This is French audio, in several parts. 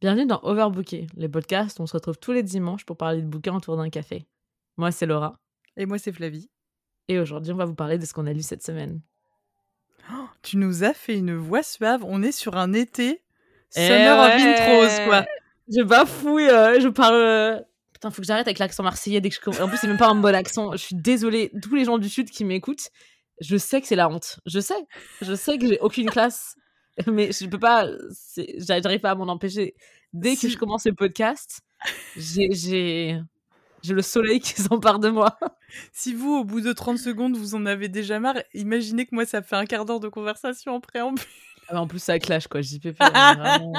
Bienvenue dans Overbooké, le podcast où on se retrouve tous les dimanches pour parler de bouquins autour d'un café. Moi, c'est Laura. Et moi, c'est Flavie. Et aujourd'hui, on va vous parler de ce qu'on a lu cette semaine. Oh, tu nous as fait une voix suave. On est sur un été. Eh Summer of intros, quoi. Je bafouille, euh, je parle. Euh, putain, faut que j'arrête avec l'accent marseillais dès que je. En plus, c'est même pas un bon accent. Je suis désolée. Tous les gens du Sud qui m'écoutent, je sais que c'est la honte. Je sais. Je sais que j'ai aucune classe. mais je peux pas, j'arrive pas à m'en empêcher. Dès que je commence le podcast, j'ai, j'ai, le soleil qui s'empare de moi. Si vous, au bout de 30 secondes, vous en avez déjà marre, imaginez que moi, ça fait un quart d'heure de conversation en préambule. Ah, en plus, ça clash, quoi. JPP. Vraiment...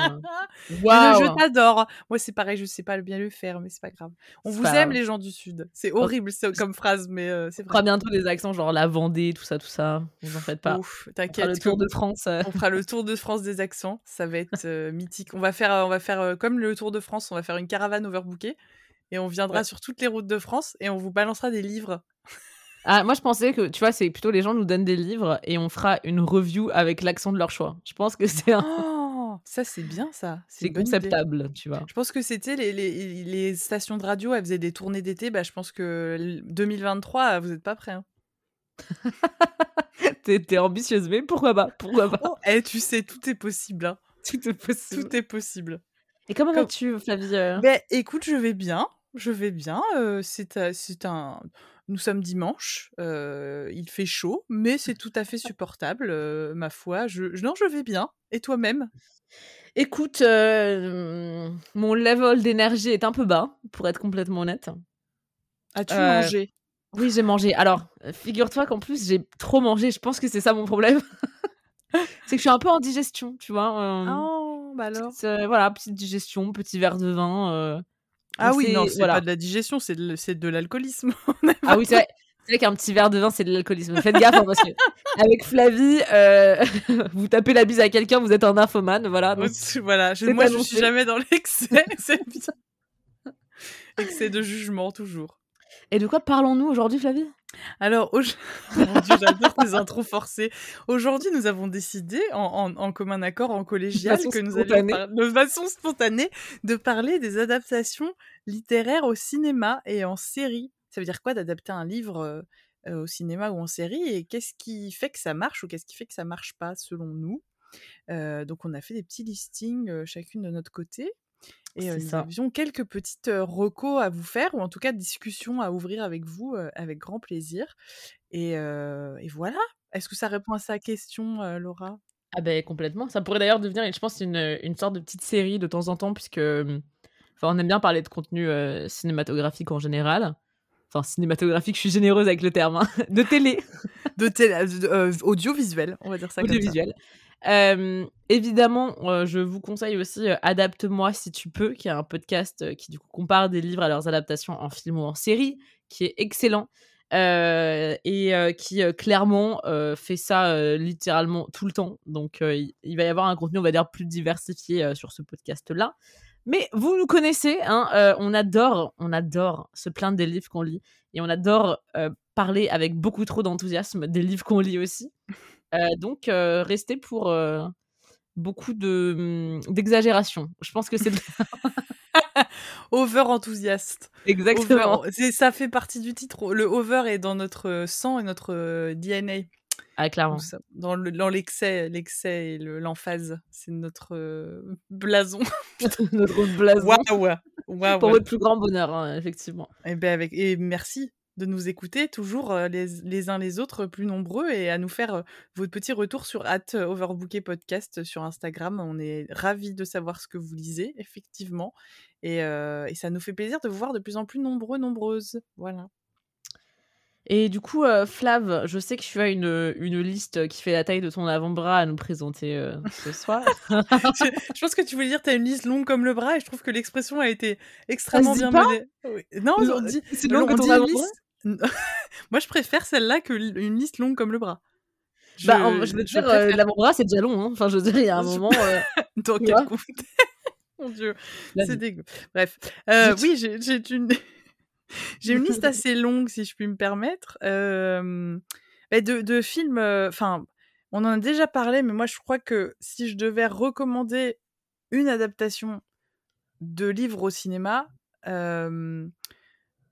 Wow. Je t'adore. Moi, c'est pareil, je sais pas bien le faire, mais c'est pas grave. On vous aime, les gens du Sud. C'est horrible comme phrase, mais euh, c'est vrai. On fera bientôt des accents, genre la Vendée, tout ça, tout ça. Vous en faites pas. T'inquiète. le tour de France. Euh. On fera le tour de France des accents. Ça va être euh, mythique. On va faire, on va faire comme le tour de France, on va faire une caravane overbookée et on viendra sur toutes les routes de France et on vous balancera des livres ah, moi, je pensais que, tu vois, c'est plutôt les gens nous donnent des livres et on fera une review avec l'accent de leur choix. Je pense que c'est un... Oh, ça, c'est bien, ça. C'est conceptable, tu vois. Je pense que c'était les, les, les, stations de radio, elles faisaient des tournées d'été. Bah, je pense que 2023, vous n'êtes pas prêts. Hein. t'es, ambitieuse, mais pourquoi pas Pourquoi pas oh, eh, Tu sais, tout est possible. Hein. Tout est possible. Tout est possible. Et comment vas-tu, Flavie euh? ben, Écoute, je vais bien. Je vais bien. Euh, c'est, c'est un nous sommes dimanche, euh, il fait chaud, mais c'est tout à fait supportable, euh, ma foi. Je, non, je vais bien. Et toi-même? Écoute, euh, mon level d'énergie est un peu bas, pour être complètement honnête. As-tu mangé? Oui, j'ai mangé. Alors, figure-toi qu'en plus, j'ai trop mangé. Je pense que c'est ça mon problème. c'est que je suis un peu en digestion, tu vois. oh, bah alors. voilà, petite digestion, petit verre de vin. Ah oui, non, c'est pas de la digestion, c'est de, de l'alcoolisme. ah oui, c'est vrai. C'est qu'un petit verre de vin, c'est de l'alcoolisme. Faites gaffe, hein, parce que avec Flavie, euh, vous tapez la bise à quelqu'un, vous êtes un infomane, voilà. voilà, moi je suis jamais dans l'excès, c'est Excès de jugement, toujours. Et de quoi parlons-nous aujourd'hui, Flavie? Alors, j'adore tes intros forcées. Aujourd'hui, nous avons décidé, en, commun accord, en collégial, que nous allions de façon spontanée, de parler des adaptations littéraires au cinéma et en série. Ça veut dire quoi d'adapter un livre euh, euh, au cinéma ou en série? Et qu'est-ce qui fait que ça marche ou qu'est-ce qui fait que ça marche pas, selon nous? Euh, Donc, on a fait des petits listings chacune de notre côté. Et nous avions quelques petites recos à vous faire, ou en tout cas discussions à ouvrir avec vous, avec grand plaisir. Et, voilà. Est-ce que ça répond à sa question, Laura? Ah ben complètement. Ça pourrait d'ailleurs devenir, je pense, une, une sorte de petite série de temps en temps, puisque mmh, enfin, on aime bien parler de contenu cinématographique en général. Enfin, cinématographique, je suis généreuse avec le terme, hein, de télé. de télé, audiovisuel, on va dire ça audiovisuel. comme ça évidemment, je vous conseille aussi Adapte-moi si tu peux, qui est un podcast qui du coup compare des livres à leurs adaptations en film ou en série, qui est excellent. et qui clairement fait ça littéralement tout le temps. Donc il, va y avoir un contenu, on va dire, plus diversifié sur ce podcast-là. Mais vous nous connaissez, hein, on adore, on adore se plaindre des livres qu'on lit et on adore parler avec beaucoup trop d'enthousiasme des livres qu'on lit aussi. Euh, donc, euh, restez pour euh, beaucoup de mmh, d'exagération. Je pense que c'est over enthousiaste. Exactement. ça fait partie du titre. Le over est dans notre sang et notre DNA. Ah, clairement. Dans l'excès, l'excès et l'emphase, c'est notre blason. notre blason. Waouh. Pour votre plus grand bonheur, hein, effectivement. Et, eh ben avec... et merci de nous écouter toujours les, uns les autres plus nombreux et à nous faire votre petit retour sur at Overbooké Podcast sur Instagram. On est ravis de savoir ce que vous lisez, effectivement. Et, et, ça nous fait plaisir de vous voir de plus en plus nombreux, nombreuses. Voilà. Et du coup, Flav, je sais que tu as une, une liste qui fait la taille de ton avant-bras à nous présenter ce soir. je, pense que tu voulais dire tu as une liste longue comme le bras et je trouve que l'expression a été extrêmement bien menée. Non, on dit, c'est long que ton avant-bras Moi, je préfère celle-là que une liste longue comme le bras. Je, bah, je veux dire, euh, l'avant-bras, c'est déjà long. Hein. Enfin, je veux dire, il y a un moment. Euh, Dans quel coup Mon Dieu, c'est dégueu. Bref, euh, oui, j'ai une... j'ai une liste assez longue, si je puis me permettre, euh, de, de, films. Enfin, on en a déjà parlé, mais moi, je crois que si je devais recommander une adaptation de livre au cinéma,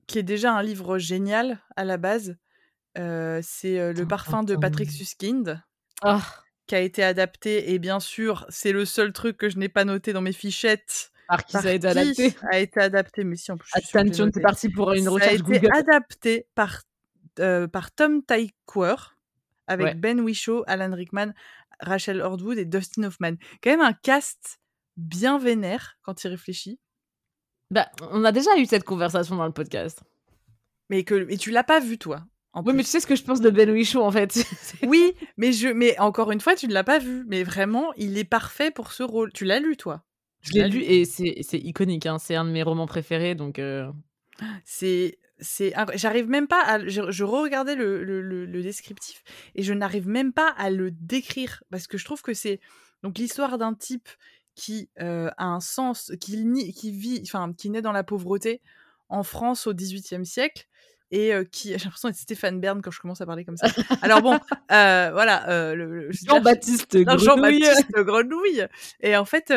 qui est déjà un livre génial à la base. c'est Le parfum de Patrick Suskind. Ah! Qui a été adapté, et bien sûr, c'est le seul truc que je n'ai pas noté dans mes fichettes. Par qui ça a été adapté A été adapté, mais si en plus. Attention, c'est parti pour une recherche Ça a été adapté par, par Tom Tykwer avec Ben Whishaw, Alan Rickman, Rachel Hordwood et Dustin Hoffman. Quand même un cast bien vénère quand il réfléchit. Bah, on a déjà eu cette conversation dans le podcast. Mais que et tu l'as pas vu toi. oui, mais tu sais ce que je pense de Ben Whishaw en fait. oui, mais je mais encore une fois, tu ne l'as pas vu. Mais vraiment, il est parfait pour ce rôle. Tu l'as lu toi? Je l'ai lu et c'est iconique. Hein. C'est un de mes romans préférés, donc. Euh c'est c'est j'arrive même pas à je, je regardais le, le, le, descriptif et je n'arrive même pas à le décrire parce que je trouve que c'est donc l'histoire d'un type qui euh, a un sens qui qui vit enfin qui naît dans la pauvreté en France au XVIIIe siècle et euh, qui j'ai l'impression d'être Stéphane Bern quand je commence à parler comme ça. Alors bon, euh, voilà, Jean-Baptiste Grenouille. Jean-Baptiste Grenouille. Et en fait,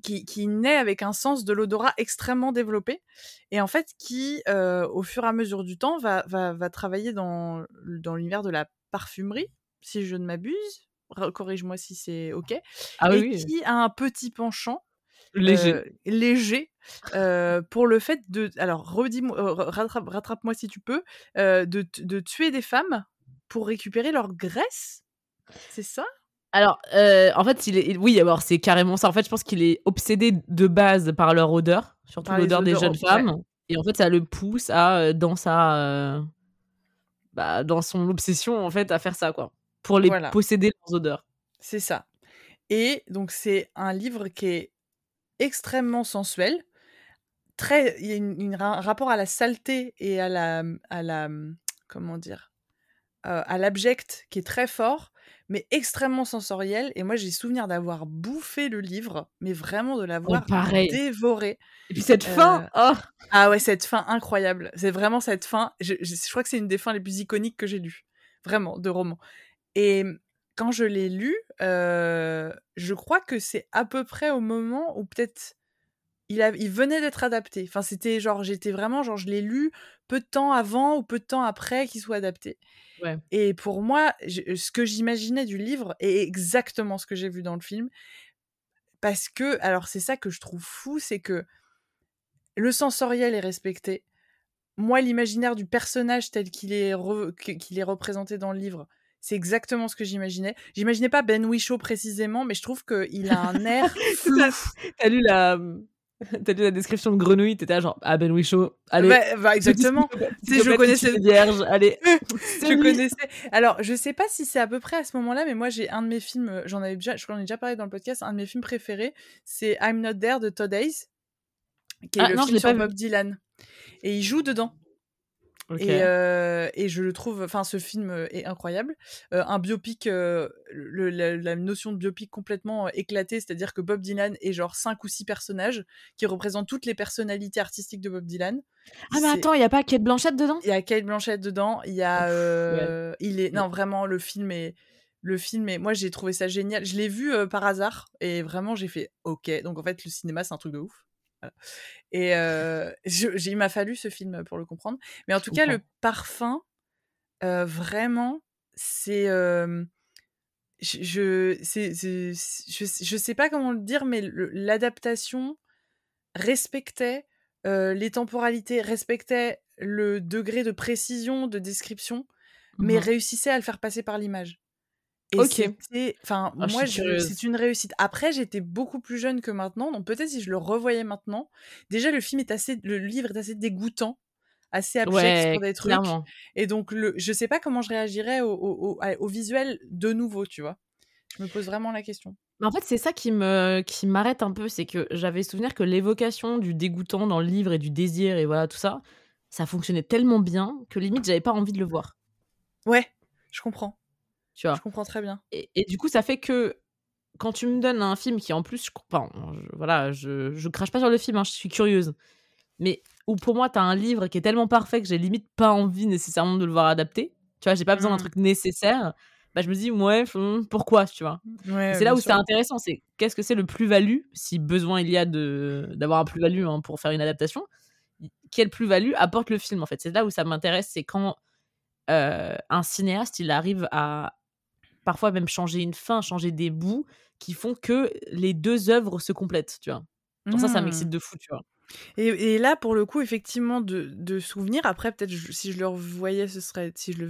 qui, naît avec un sens de l'odorat extrêmement développé et en fait qui, euh, au fur et à mesure du temps, va, va, travailler dans, dans l'univers de la parfumerie, si je ne m'abuse. Corrige-moi si c'est OK. Ah, et oui. qui a un petit penchant léger, euh, léger euh, pour le fait de. Alors, rattrape-moi si tu peux, de, de tuer des femmes pour récupérer leur graisse. C'est ça? Alors, euh, en fait, il est, oui, alors c'est carrément ça. En fait, je pense qu'il est obsédé de base par leur odeur, surtout l'odeur des jeunes femmes. Et en fait, ça le pousse à, euh, dans sa, euh, bah, dans son obsession, en fait, à faire ça, quoi, pour les posséder leurs odeurs. C'est ça. Et donc, c'est un livre qui est extrêmement sensuel. Très, il y a un rapport à la saleté et à la, à la, comment dire, à l'abject qui est très fort mais extrêmement sensoriel. Et moi, j'ai souvenir d'avoir bouffé le livre, mais vraiment de l'avoir dévoré. Et puis cette fin, oh ah ouais, cette fin incroyable. C'est vraiment cette fin. Je, crois que c'est une des fins les plus iconiques que j'ai lues, vraiment, de roman. Et quand je l'ai lu, je crois que c'est à peu près au moment où peut-être il, il venait d'être adapté. Enfin, c'était genre, j'étais vraiment genre, je l'ai lu peu de temps avant ou peu de temps après qu'il soit adapté. Et pour moi, ce que j'imaginais du livre est exactement ce que j'ai vu dans le film. Parce que, alors c'est ça que je trouve fou, c'est que le sensoriel est respecté. Moi, l'imaginaire du personnage tel qu'il est, qu'il est représenté dans le livre, c'est exactement ce que j'imaginais. J'imaginais pas Ben Whishaw précisément, mais je trouve qu'il a un air T'as lu la, T'as lu la description de grenouille, t'étais genre ah Ben Whishaw, allez. Bah, exactement. Si je connaissais vierge, allez. je connaissais. Alors je sais pas si c'est à peu près à ce moment-là, mais moi j'ai un de mes films, euh, j'en avais déjà, je crois ai déjà parlé dans le podcast, un de mes films préférés, c'est I'm Not There de Todd Hayes, qui est ah, le film sur Bob Dylan, et il joue dedans. Et, euh, et, je le trouve, enfin, ce film euh, est incroyable. Euh, un biopic, la, notion de biopic complètement éclatée, c'est-à-dire que Bob Dylan est genre cinq ou six personnages qui représentent toutes les personnalités artistiques de Bob Dylan. Ah, mais attends, il y a pas Kate Blanchett dedans? Il y a Kate Blanchett dedans. Il y a, il est, non, vraiment, le film est, le film est, moi j'ai trouvé ça génial. Je l'ai vu par hasard et vraiment j'ai fait ok. Donc en fait, le cinéma c'est un truc de ouf. Et il m'a fallu ce film pour le comprendre. Mais en tout cas, le parfum, vraiment, c'est. je, je, sais pas comment le dire, mais l'adaptation respectait les temporalités, respectait le degré de précision de description, mais mmh réussissait à le faire passer par l'image. Et ok. Enfin, ah, moi, c'est une réussite. Après, j'étais beaucoup plus jeune que maintenant, donc peut-être si je le revoyais maintenant. Déjà, le film est assez, le livre est assez dégoûtant, assez abject pour des trucs. Et donc, le, je sais pas comment je réagirais au, au, au, visuel de nouveau, tu vois? Je me pose vraiment la question. Mais en fait, c'est ça qui me qui m'arrête un peu, c'est que j'avais souvenir que l'évocation du dégoûtant dans le livre et du désir et voilà tout ça, ça fonctionnait tellement bien que limite j'avais pas envie de le voir. Ouais, je comprends. Je comprends très bien. Et, du coup, ça fait que quand tu me donnes un film qui, en plus, je, enfin, voilà, je, je crache pas sur le film, hein, je suis curieuse. Mais où pour moi, tu as un livre qui est tellement parfait que j'ai limite pas envie nécessairement de le voir adapté. Tu vois, j'ai pas besoin d'un mmh. truc nécessaire. bah, je me dis, ouais, hmm, pourquoi, tu vois. c'est là où c'est intéressant, c'est qu'est-ce que c'est le plus-value, si besoin il y a d'avoir un plus-value hein, pour faire une adaptation, quelle plus-value apporte le film, en fait. C'est là où ça m'intéresse, c'est quand euh, un cinéaste, il arrive à parfois même changer une fin, changer des bouts qui font que les deux œuvres se complètent, tu vois? Ça, ça m'excite mmh. de fou, tu vois? Et, là, pour le coup, effectivement, de, souvenirs, après, peut-être si je le revoyais, ce serait. Si je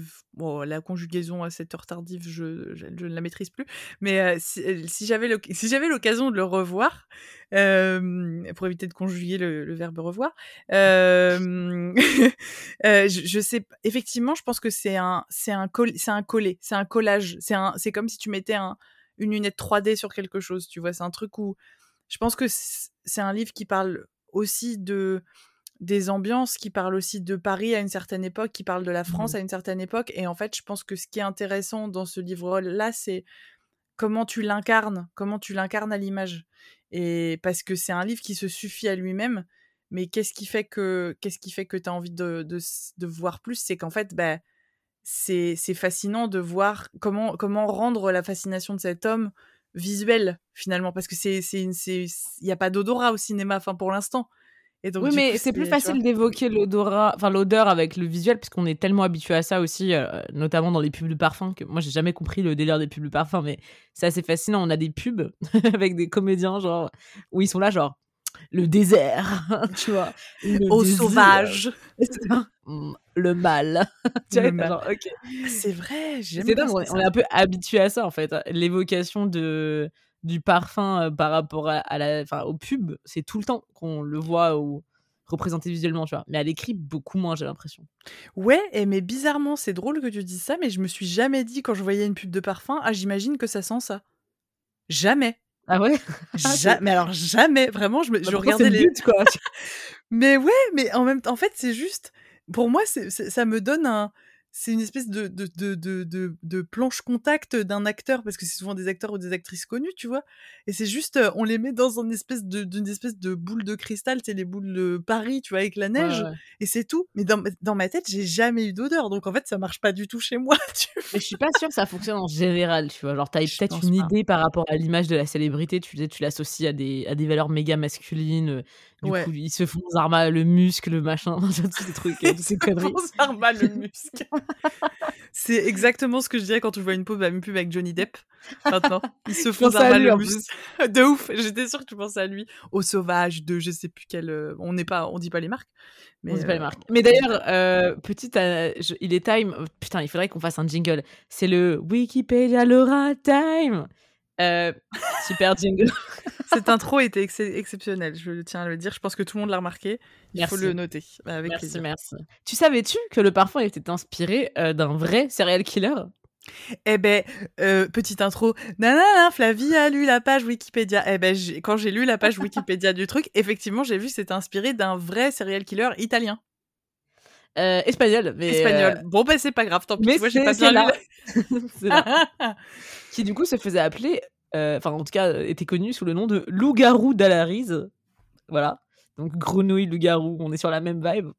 la conjugaison à cette heure tardive, je, ne la maîtrise plus. Mais euh, si, euh, si j'avais l'occasion de le revoir, pour éviter de conjuguer le, verbe revoir, euh, je, sais. Effectivement, je pense que c'est un, c'est un, c'est un collé, c'est un collage. C'est comme si tu mettais un, une lunette 3D sur quelque chose, tu vois. C'est un truc où. Je pense que c'est un livre qui parle aussi de des ambiances, qui parlent aussi de Paris à une certaine époque, qui parlent de la France mmh. à une certaine époque. Et en fait, je pense que ce qui est intéressant dans ce livre-là, c'est comment tu l'incarnes, comment tu l'incarnes à l'image. Et parce que c'est un livre qui se suffit à lui-même, mais qu'est-ce qui fait que qu'est-ce qui fait que tu as envie de, de, voir plus? C'est qu'en fait, bah, c'est fascinant de voir comment, comment rendre la fascination de cet homme visuel finalement parce que c'est c'est il y a pas d'odorat au cinéma enfin pour l'instant et donc, oui, mais c'est plus facile d'évoquer l'odorat, enfin l'odeur avec le visuel, puisqu'on est tellement habitué à ça aussi, euh, notamment dans les pubs de parfum, que moi j'ai jamais compris le délire des pubs de parfum, mais c'est assez fascinant. On a des pubs avec des comédiens, genre, où ils sont là, genre, le désert, tu vois. Au sauvage. Le mal. C'est vrai, on, est un peu habitué à ça en fait. L'évocation de du parfum euh, par rapport à, la, enfin, au pub, c'est tout le temps qu'on le voit ou représenté visuellement, tu vois. Mais à l'écrit, beaucoup moins, j'ai l'impression. Ouais, et mais bizarrement, c'est drôle que tu dises ça, mais je me suis jamais dit quand je voyais une pub de parfum, ah j'imagine que ça sent ça. Jamais. Ah ouais? Mais alors jamais, vraiment, je, me, je regardais les... quoi. mais ouais, mais en même temps, en fait, c'est juste... Pour moi, ça me donne un c'est une espèce de, de, de, de, de planche contact d'un acteur, parce que c'est souvent des acteurs ou des actrices connues, tu vois. Et c'est juste, on les met dans une espèce de, d'une espèce de boule de cristal, c'est les boules de Paris, tu vois, avec la neige, et c'est tout. Mais dans, dans ma tête, j'ai jamais eu d'odeur, donc en fait, ça marche pas du tout chez moi. Tu Mais je suis pas sûre que ça fonctionne en général, tu vois. Genre, t'as peut-être une idée par rapport à l'image de la célébrité, tu tu l'associes à des, à des valeurs méga masculines. Du coup, ils se font Zarma le muscle, le machin, tous ces trucs, tous ces conneries. Zarma le muscle. c'est exactement ce que je dirais quand je vois une pub, une pub avec Johnny Depp. Maintenant, ils se font Zarma le muscle. de ouf. J'étais sûre que tu pensais à lui. Au sauvage de je sais plus quel. Euh, on n'est pas, on dit pas les marques. Mais, on dit pas les euh, marques. Mais d'ailleurs, euh, petite, il est time. Oh, putain, il faudrait qu'on fasse un jingle. C'est le Wikipédia Laura time. super jingle. Cette intro était exceptionnelle, je tiens à le dire. Je pense que tout le monde l'a remarqué. Il faut le noter. Bah, avec merci, merci. Tu savais-tu que le parfum était inspiré euh, d'un vrai serial killer? Eh ben, euh, petite intro. Nanana, Flavie a lu la page Wikipédia. Eh ben, quand j'ai lu la page Wikipédia du truc, effectivement, j'ai vu que c'était inspiré d'un vrai serial killer italien. Euh, espagnol, mais espagnol. Bon ben c'est pas grave, tant pis. Moi j'ai pas bien là. Qui du coup se faisait appeler euh, enfin en tout cas était connu sous le nom de loup-garou d'Alarise. Voilà. Donc grenouille, loup-garou, on est sur la même vibe.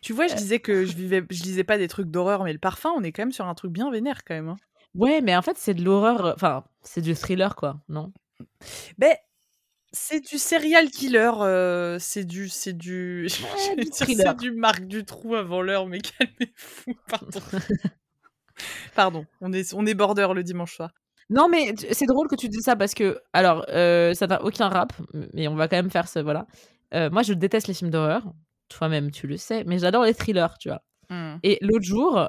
Tu vois, je euh. disais que je vivais, je lisais pas des trucs d'horreur, mais le parfum, on est quand même sur un truc bien vénère quand même. Hein. Ouais, mais en fait, c'est de l'horreur. Enfin, c'est du thriller, quoi, non? Ben, c'est du serial killer. Euh, c'est du, c'est du, c'est du Marc du trou avant l'heure, mais calmez-vous. Pardon. Pardon. On est, on est border le dimanche soir. Non, mais c'est drôle que tu dises ça parce que, alors, euh, ça n'a aucun rap, mais on va quand même faire ce. Voilà. Euh, moi, je déteste les films d'horreur. Toi-même, tu le sais, mais j'adore les thrillers, tu vois. Mmh. Et l'autre jour,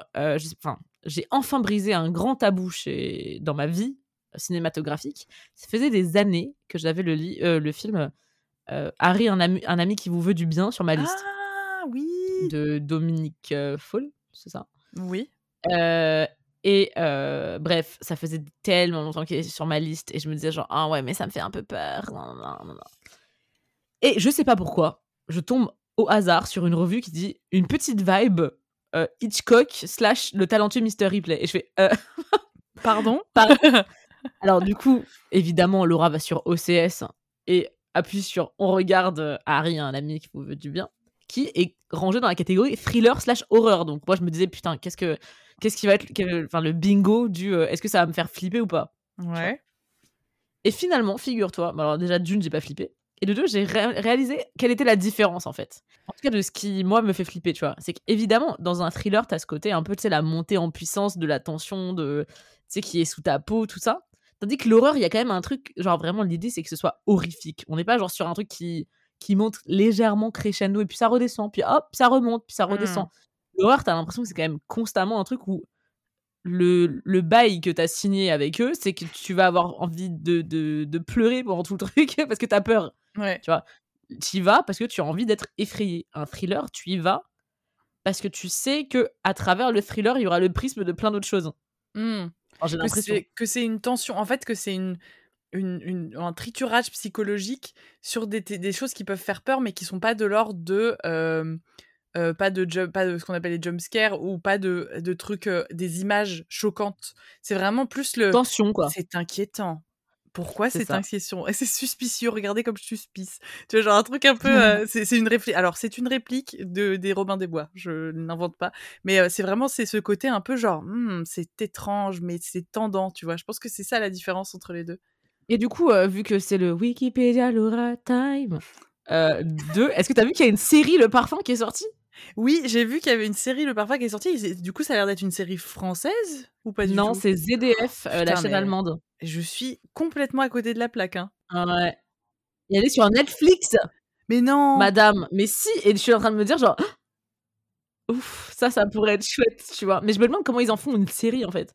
j'ai enfin brisé un grand tabou chez... dans ma vie cinématographique. Ça faisait des années que j'avais le, le film Harry, un ami, un ami qui vous veut du bien sur ma liste. Ah oui De Dominique Fall, c'est ça? Oui. Et euh, bref, ça faisait tellement longtemps qu'il était sur ma liste et je me disais genre ah ouais mais ça me fait un peu peur. Et je sais pas pourquoi, je tombe au hasard sur une revue qui dit une petite vibe euh, Hitchcock slash le talentueux Mr. Ripley et je fais euh, pardon? Alors du coup évidemment Laura va sur OCS et appuie sur on regarde Harry un ami qui vous veut du bien qui est rangé dans la catégorie thriller slash horreur donc moi je me disais putain qu'est-ce que qu'est-ce qui va être enfin le bingo du est-ce que ça va me faire flipper ou pas? Ouais. Et finalement, figure-toi, alors déjà d'une, j'ai pas flippé. Et de deux, j'ai réalisé quelle était la différence en fait. En tout cas, de ce qui, moi, me fait flipper, tu vois. C'est qu'évidemment, dans un thriller, t'as ce côté un peu, tu sais, la montée en puissance de la tension, de, tu sais, qui est sous ta peau, tout ça. Tandis que l'horreur, il y a quand même un truc, genre vraiment, l'idée, c'est que ce soit horrifique. On n'est pas genre sur un truc qui, qui monte légèrement crescendo et puis ça redescend, puis hop, ça remonte, puis ça redescend. Mmh. L'horreur, t'as l'impression que c'est quand même constamment un truc où le, le bail que t'as signé avec eux, c'est que tu vas avoir envie de, de, de pleurer pendant tout le truc parce que t'as peur. Ouais. Tu vois, tu y vas parce que tu as envie d'être effrayé. Un thriller, tu y vas parce que tu sais que à travers le thriller, il y aura le prisme de plein d'autres choses. Mmh. Que c'est une tension. En fait, que c'est une, une, un triturage psychologique sur des, des, choses qui peuvent faire peur, mais qui sont pas de l'ordre de. Euh, euh, pas de pas de ce qu'on appelle les jump scares ou pas de, de trucs euh, des images choquantes c'est vraiment plus le tension quoi c'est inquiétant pourquoi cette inquiétion? C'est suspicieux, regardez comme je suspice. Tu vois, genre un truc un peu. Euh, c'est une réplique. Alors, c'est une réplique de, des Robins des Bois, je n'invente pas. Mais euh, c'est vraiment c'est ce côté un peu genre, «Hmm, c'est étrange, mais c'est tendant, tu vois? Je pense que c'est ça la différence entre les deux. Et du coup, euh, vu que c'est le Wikipédia Laura Time 2, est-ce que tu as vu qu'il y a une série Le Parfum qui est sortie? Oui, j'ai vu qu'il y avait une série Le Parfum qui est sortie. Du coup, ça a l'air d'être une série française ou pas du non, c'est ZDF, euh, la chaîne allemande. Je suis complètement à côté de la plaque. Hein. Ouais. Et elle est sur Netflix. Mais non. Madame, mais si. Et je suis en train de me dire genre, ouf, ça, ça pourrait être chouette, tu vois. Mais je me demande comment ils en font une série en fait.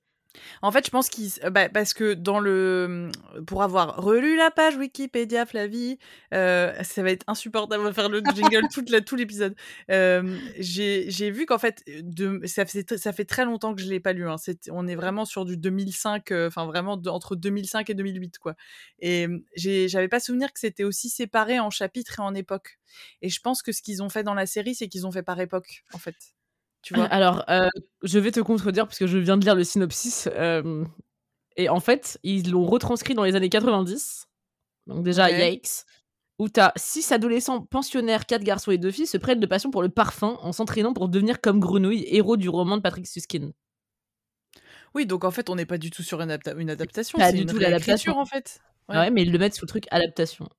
En fait, je pense qu'ils, euh, bah, parce que dans le, pour avoir relu la page Wikipédia, Flavie, euh, ça va être insupportable de faire le jingle tout l'épisode. Euh, j'ai vu qu'en fait, ça, fait, ça fait très longtemps que je l'ai pas lu. Hein. on est vraiment sur du 2005, enfin vraiment entre 2005 et 2008 quoi. Et j'avais pas souvenir que c'était aussi séparé en chapitres et en époques. Et je pense que ce qu'ils ont fait dans la série, c'est qu'ils ont fait par époque en fait. Alors, euh, je vais te contredire parce que je viens de lire le synopsis. Euh, et en fait, ils l'ont retranscrit dans les années 90. Donc déjà, yikes. Où t'as six adolescents pensionnaires, quatre garçons et deux filles, se prennent de passion pour le parfum en s'entraînant pour devenir comme Grenouille, héros du roman de Patrick Suskin. Oui, donc en fait, on n'est pas du tout sur une, adaptation. C'est du une tout l'adaptation en fait. Ouais. mais ils le mettent sous le truc adaptation.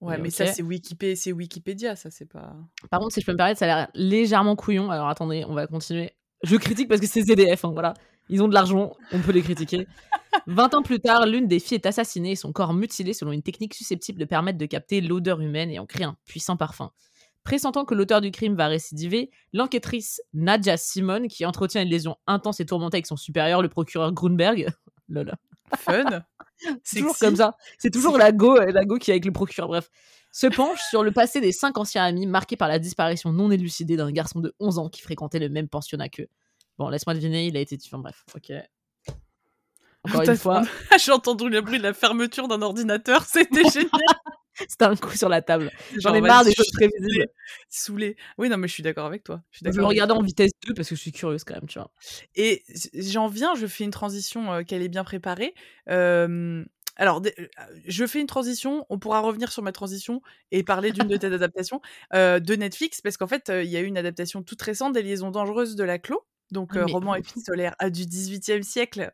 Ouais, mais ça, c'est Wikipédia, c'est Wikipédia, ça, c'est pas. Par contre, si je peux me permettre, ça a l'air légèrement couillon. Alors attendez, on va continuer. Je critique parce que c'est ZDF, hein, voilà. Ils ont de l'argent, on peut les critiquer. 20 ans plus tard, l'une des filles est assassinée et son corps mutilé selon une technique susceptible de permettre de capter l'odeur humaine et en créer un puissant parfum. Pressentant que l'auteur du crime va récidiver, l'enquêtrice Nadia Simone, qui entretient une lésion intense et tourmentée avec son supérieur, le procureur Grunberg, lol. Fun C'est toujours comme ça. C'est toujours la go, euh, la go qui est avec le procureur. Bref, se penche sur le passé des cinq anciens amis marqués par la disparition non élucidée d'un garçon de 11 ans qui fréquentait le même pensionnat qu'eux. Bon, laisse-moi deviner, il a été tué. bref, ok. Encore une fois. J'ai entendu le bruit de la fermeture d'un ordinateur, c'était génial. C'était un coup sur la table. J'en ai marre des choses prévisibles. Saoulé. Oui, non, mais je suis d'accord avec toi. Je, vais regarder en vitesse 2 parce que je suis curieuse quand même, tu vois. Et j'en viens, je fais une transition euh, qu'elle est bien préparée. alors, euh, je fais une transition, on pourra revenir sur ma transition et parler d'une de tes adaptations euh, de Netflix, parce qu'en fait, il y a eu une adaptation toute récente des Liaisons dangereuses de la Clos, donc ah, roman épistolaire du XVIIIe siècle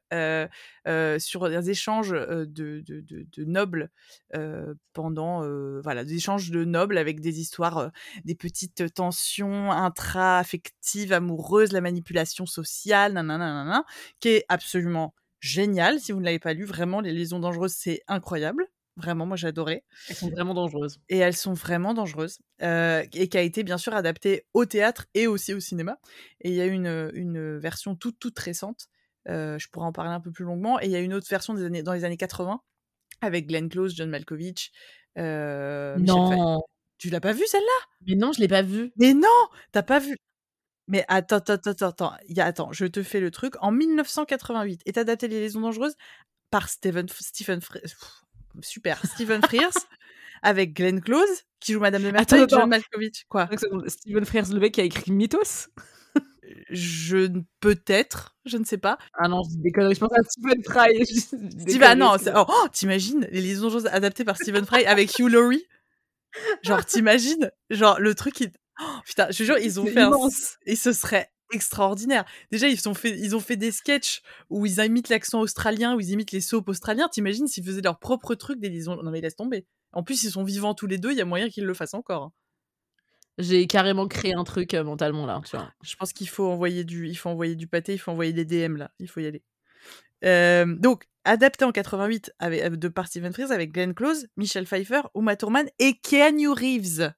sur des échanges de, de, nobles pendant voilà des échanges de nobles avec des histoires des petites tensions intra-affectives amoureuses la manipulation sociale nanana, qui est absolument génial. Si vous ne l'avez pas lu vraiment les liaisons dangereuses c'est incroyable Vraiment, moi j'ai adoré. Elles sont vraiment dangereuses. Et elles sont vraiment dangereuses. Euh, et qui a été bien sûr adaptée au théâtre et aussi au cinéma. Et il y a une, une version toute, toute récente. Euh, je pourrais en parler un peu plus longuement. Et il y a une autre version des années, dans les années 80 avec Glenn Close, John Malkovich. Euh, non. Tu l'as pas vue celle-là? Mais non, je l'ai pas vue. Mais non, t'as pas vu? Mais attends, attends, attends, attends. Y a, attends, je te fais le truc. En 1988 est adapté Les Liaisons Dangereuses par Stephen, Stephen super. Stephen Frears avec Glenn Close qui joue Madame de Merteuil et John Malkovich. Quoi Stephen Frears, le mec qui a écrit Mythos je peut-être, je ne sais pas. Ah non, je conneries, je pense à Stephen Fry. Steve, ah non, oh, oh, t'imagines les liaisons choses adaptées par Stephen Fry avec Hugh Laurie? Genre, t'imagines? Genre, le truc, il... Oh, putain, je te jure, ils ont fait un... Et ce serait extraordinaire. Déjà, ils, sont fait, ils ont fait des sketchs où ils imitent l'accent australien, où ils imitent les soaps australiens. T'imagines s'ils faisaient leur propre truc des liaisons Non mais laisse tomber. En plus, ils sont vivants tous les deux, il y a moyen qu'ils le fassent encore. Hein. J'ai carrément créé un truc euh, mentalement là, tu vois. Je pense qu'il faut envoyer du, il faut envoyer du pâté, il faut envoyer des DM là, il faut y aller. Euh, donc, adapté en 88 avec, euh, de par Stephen Frears avec Glenn Close, Michelle Pfeiffer, Uma Thurman et Keanu Reeves.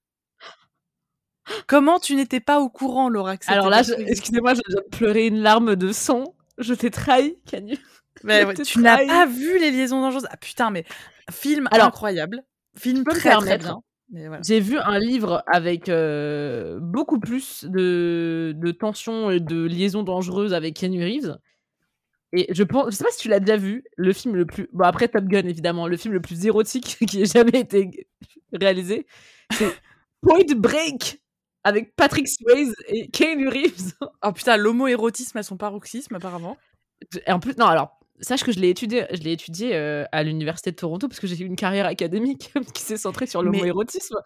Comment tu n'étais pas au courant, Laura Alors là, excusez-moi, je viens de pleurer une larme de sang. Je t'ai trahi, Keanu. tu n'as pas vu les liaisons dangereuses. Ah putain, mais film incroyable. Film très, très bien. J'ai vu un livre avec euh, beaucoup plus de, de tensions et de liaisons dangereuses avec Keanu Reeves. Et je pense, je sais pas si tu l'as déjà vu, le film le plus, bon après Top Gun évidemment, le film le plus érotique qui ait jamais été réalisé, c'est Point Break avec Patrick Swayze et Keanu Reeves. Oh putain, l'homo-érotisme à son paroxysme apparemment. Et en plus, non alors, sache que je l'ai étudié, je l'ai étudié euh, à l'université de Toronto parce que j'ai eu une carrière académique qui s'est centrée sur l'homo-érotisme.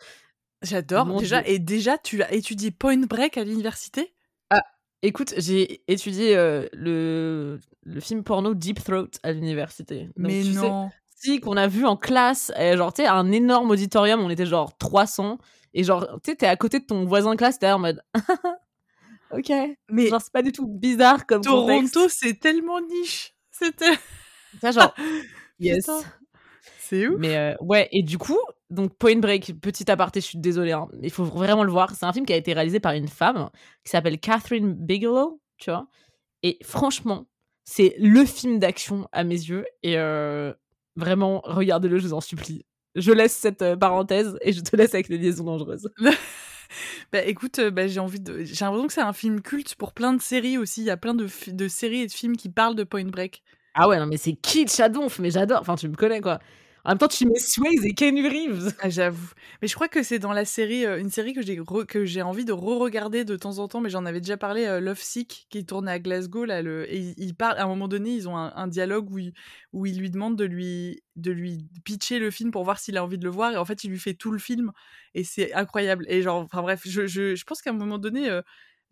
J'adore déjà, et déjà tu as étudié Point Break à l'université? Ah, écoute, j'ai étudié euh, le, le film porno Deep Throat à l'université. Mais non. si, qu'on a vu en classe, genre, tu sais, un énorme auditorium, on était genre 300. Et genre, tu sais, t'es à côté de ton voisin de classe, t'es en mode. ok. Mais genre, c'est pas du tout bizarre comme Toronto, c'est tellement niche. C'était. genre. yes. C'est où Mais euh, ouais, et du coup, donc Point Break, petit aparté, je suis désolée, hein, il faut vraiment le voir. C'est un film qui a été réalisé par une femme qui s'appelle Catherine Bigelow, tu vois. Et franchement, c'est le film d'action à mes yeux. Et euh, vraiment, regardez-le, je vous en supplie je laisse cette euh, parenthèse et je te laisse avec les liaisons dangereuses. bah écoute, euh, bah, j'ai envie de. J'ai l'impression que c'est un film culte pour plein de séries aussi. Il y a plein de, de séries et de films qui parlent de Point Break. Ah ouais, non, mais c'est kitsch à donf, mais j'adore. Enfin, tu me connais quoi. En même temps, tu mets Swayze et Ken Reeves. Ah, j'avoue. Mais je crois que c'est dans la série, euh, une série que j'ai envie de re-regarder de temps en temps, mais j'en avais déjà parlé, euh, Love Sick, qui tourne à Glasgow. Là, et il parle, à un moment donné, ils ont un, dialogue où il, où il lui demande de lui, de lui pitcher le film pour voir s'il a envie de le voir. Et en fait, il lui fait tout le film. Et c'est incroyable. Et genre, enfin bref, je, je, je pense qu'à un moment donné, euh,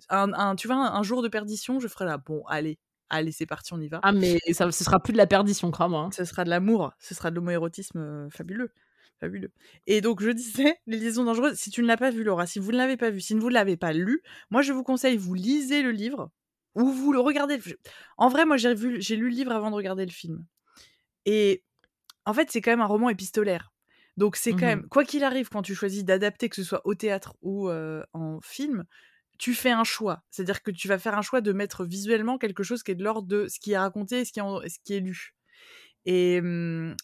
un, un, tu vois, un, jour de perdition, je ferai là, bon, allez, allez, c'est parti, on y va. Ah, mais ça, ce sera plus de la perdition, crois-moi. Hein. Ce sera de l'amour, ce sera de l'homoérotisme euh, fabuleux. Fabuleux. Et donc, je disais, les liaisons dangereuses, si tu ne l'as pas vu, Laura, si vous ne l'avez pas vu, si vous ne l'avez pas lu, moi, je vous conseille, vous lisez le livre ou vous le regardez. En vrai, moi, j'ai, vu, j'ai lu le livre avant de regarder le film. Et en fait, c'est quand même un roman épistolaire. Donc, c'est quand mmh même, quoi qu'il arrive, quand tu choisis d'adapter, que ce soit au théâtre ou euh, en film, tu fais un choix. C'est-à-dire que tu vas faire un choix de mettre visuellement quelque chose qui est de l'ordre de ce qui est raconté et ce qui est, lu. Et, mmh,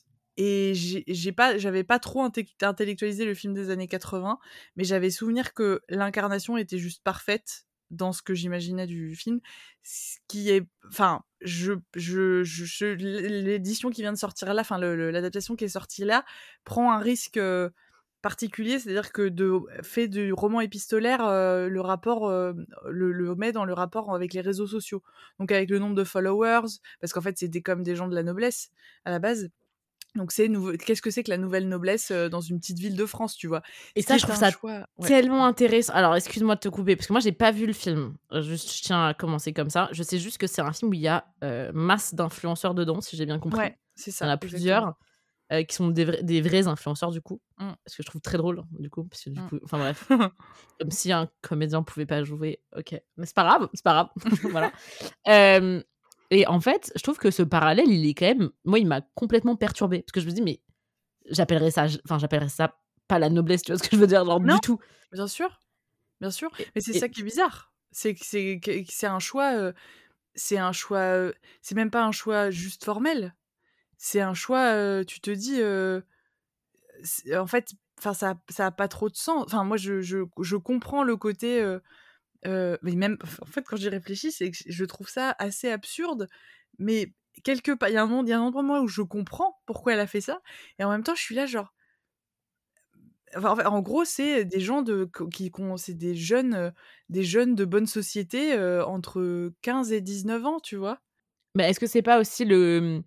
pas, j'avais pas trop intellectualisé le film des années 80, mais j'avais souvenir que l'incarnation était juste parfaite dans ce que j'imaginais du film. Ce qui est, enfin, je, l'édition qui vient de sortir là, enfin, l'adaptation qui est sortie là, prend un risque particulier, c'est-à-dire que de fait du roman épistolaire, euh, le rapport euh, le, met dans le rapport avec les réseaux sociaux, donc avec le nombre de followers, parce qu'en fait c'était comme des gens de la noblesse à la base. Donc c'est qu'est-ce que c'est que la nouvelle noblesse euh, dans une petite ville de France, tu vois? Et ça, je trouve ça tellement intéressant. Alors excuse-moi de te couper parce que moi j'ai pas vu le film. Juste, je tiens à commencer comme ça. Je sais juste que c'est un film où il y a masse d'influenceurs dedans, si j'ai bien compris. Ouais, c'est ça. Il y en a plusieurs. Euh, qui sont des, des, vrais influenceurs du coup. Mmh. Parce que je trouve très drôle du coup. Parce que du mmh. coup, enfin bref. comme si un comédien pouvait pas jouer. Ok. Mais c'est pas grave, c'est pas grave. voilà. et en fait, je trouve que ce parallèle, il est quand même. Moi, il m'a complètement perturbé. Parce que je me dis, mais j'appellerais ça. Enfin, j'appellerais ça pas la noblesse, tu vois ce que je veux dire Genre du tout. Bien sûr. Bien sûr. Mais c'est ça qui est bizarre. C'est que c'est un choix. c'est un choix. c'est même pas un choix juste formel c'est un choix, tu te dis, en fait, ça, ça a pas trop de sens. Enfin, moi, je, je, je comprends le côté, mais même, en fait, quand j'y réfléchis, c'est que je trouve ça assez absurde, mais quelque part, il y a un un moment où je comprends pourquoi elle a fait ça, et en même temps, je suis là, genre. Enfin, en gros, c'est des gens de qui, c'est des jeunes, des jeunes de bonne société entre 15 et 19 ans, tu vois? Mais est-ce que c'est pas aussi le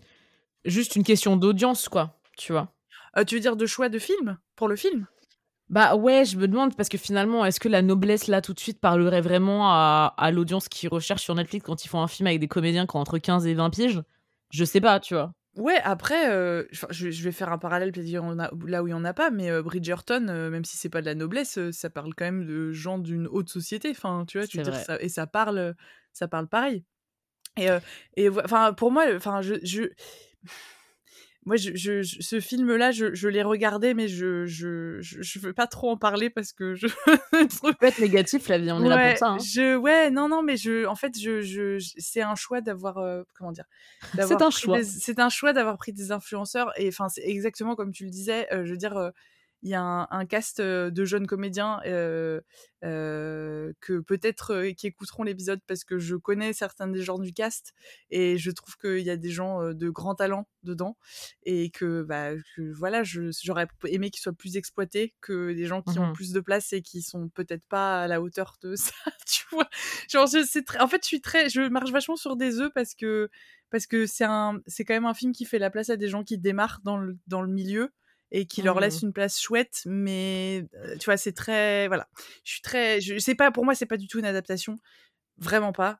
juste une question d'audience, quoi, tu vois. tu veux dire de choix de film Pour le film? Bah ouais, je me demande parce que finalement, est-ce que la noblesse là tout de suite parlerait vraiment à, à l'audience qui recherche sur Netflix quand ils font un film avec des comédiens qui ont entre 15 et 20 piges? Je sais pas, tu vois. Ouais, après, euh, je, je vais faire un parallèle a, là où il n'y en a pas, mais euh, Bridgerton, euh, même si c'est pas de la noblesse, ça parle quand même de gens d'une haute société. Enfin, tu vois, tu veux dire, ça, et ça parle, ça parle pareil. Et, et enfin, pour moi, enfin, je, je moi, je, ce film-là, je, l'ai regardé, mais je, je, je, veux pas trop en parler parce que je. ça peut être négatif, la vie, on est là pour ça. Hein. Je, ouais, non, non, mais je, en fait, je, je, c'est un choix d'avoir, euh, comment dire, c'est un choix. C'est un choix d'avoir pris des influenceurs et enfin, c'est exactement comme tu le disais. Euh, je veux dire, euh, il y a un, cast de jeunes comédiens que peut-être qui écouteront l'épisode parce que je connais certains des gens du cast et je trouve qu'il y a des gens de grand talent dedans et que, bah, voilà, j'aurais aimé qu'ils soient plus exploités que des gens qui ont mmh plus de place et qui sont peut-être pas à la hauteur de ça, tu vois? Genre, je, très, en fait, je suis très, je marche vachement sur des œufs parce que parce que c'est un, c'est quand même un film qui fait la place à des gens qui démarrent dans le, dans le milieu et qui leur laisse mmh. une place chouette mais tu vois c'est très voilà je suis très je sais pas pour moi c'est pas du tout une adaptation Vraiment pas.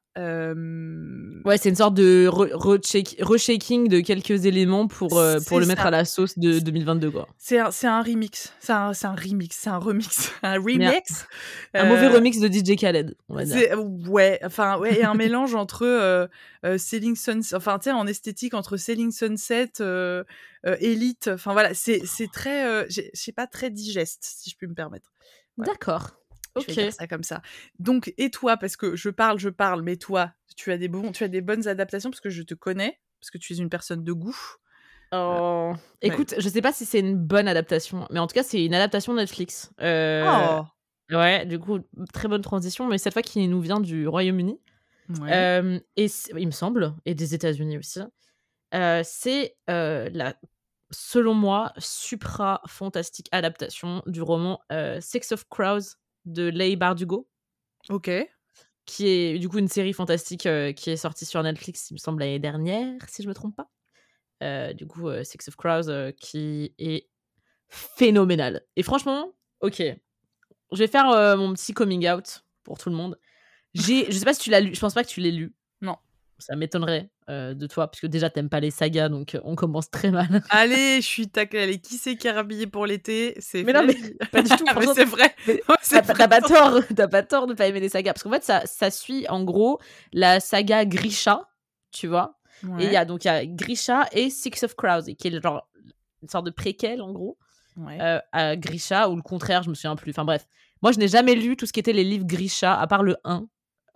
Ouais, c'est une sorte de reshaking de quelques éléments pour, euh, pour le mettre à la sauce de 2022, quoi. C'est un, un, remix. C'est un, un, remix. C'est un remix. Un remix. Un, mauvais euh, remix de DJ Khaled, on va dire. Ouais, enfin, ouais, et un mélange entre euh, Selling Sunset, enfin, tu sais, en esthétique, entre Selling Sunset, Elite. Enfin, voilà, c'est très, je sais pas, très digeste, si je puis me permettre. D'accord. Ok. ça comme ça. Donc, et toi, parce que je parle, je parle, mais toi, tu as des bons, tu as des bonnes adaptations parce que je te connais, parce que tu es une personne de goût. Euh, oh. Écoute, je sais pas si c'est une bonne adaptation, mais en tout cas, c'est une adaptation Netflix. Euh, oh. Ouais, du coup, très bonne transition, mais cette fois qui nous vient du Royaume-Uni. Euh, et il me semble, et des États-Unis aussi. c'est la, selon moi, supra fantastique adaptation du roman Six of Crows de Leigh Bardugo. Ok. Qui est du coup une série fantastique euh, qui est sortie sur Netflix, il me semble, l'année dernière, si je me trompe pas. Euh, du coup, euh, Six of Crows, qui est phénoménal. Et franchement, ok. Je vais faire mon petit coming out pour tout le monde. J'ai, je sais pas si tu l'as lu, je pense pas que tu l'aies lu. Ça m'étonnerait de toi, parce que déjà t'aimes pas les sagas, donc on commence très mal. Allez, je suis taquée. Allez, qui c'est qui est rhabillé pour l'été? C'est Mais non, mais pas du tout. c'est vrai. t'as, pas tort, t'as pas tort de pas aimer les sagas, parce qu'en fait ça, ça suit en gros la saga Grisha, tu vois? Et il y a donc il y a Grisha et Six of Crows, qui est genre une sorte de préquel en gros. à Grisha ou le contraire, je me souviens plus. Enfin bref, moi je n'ai jamais lu tout ce qui était les livres Grisha à part le 1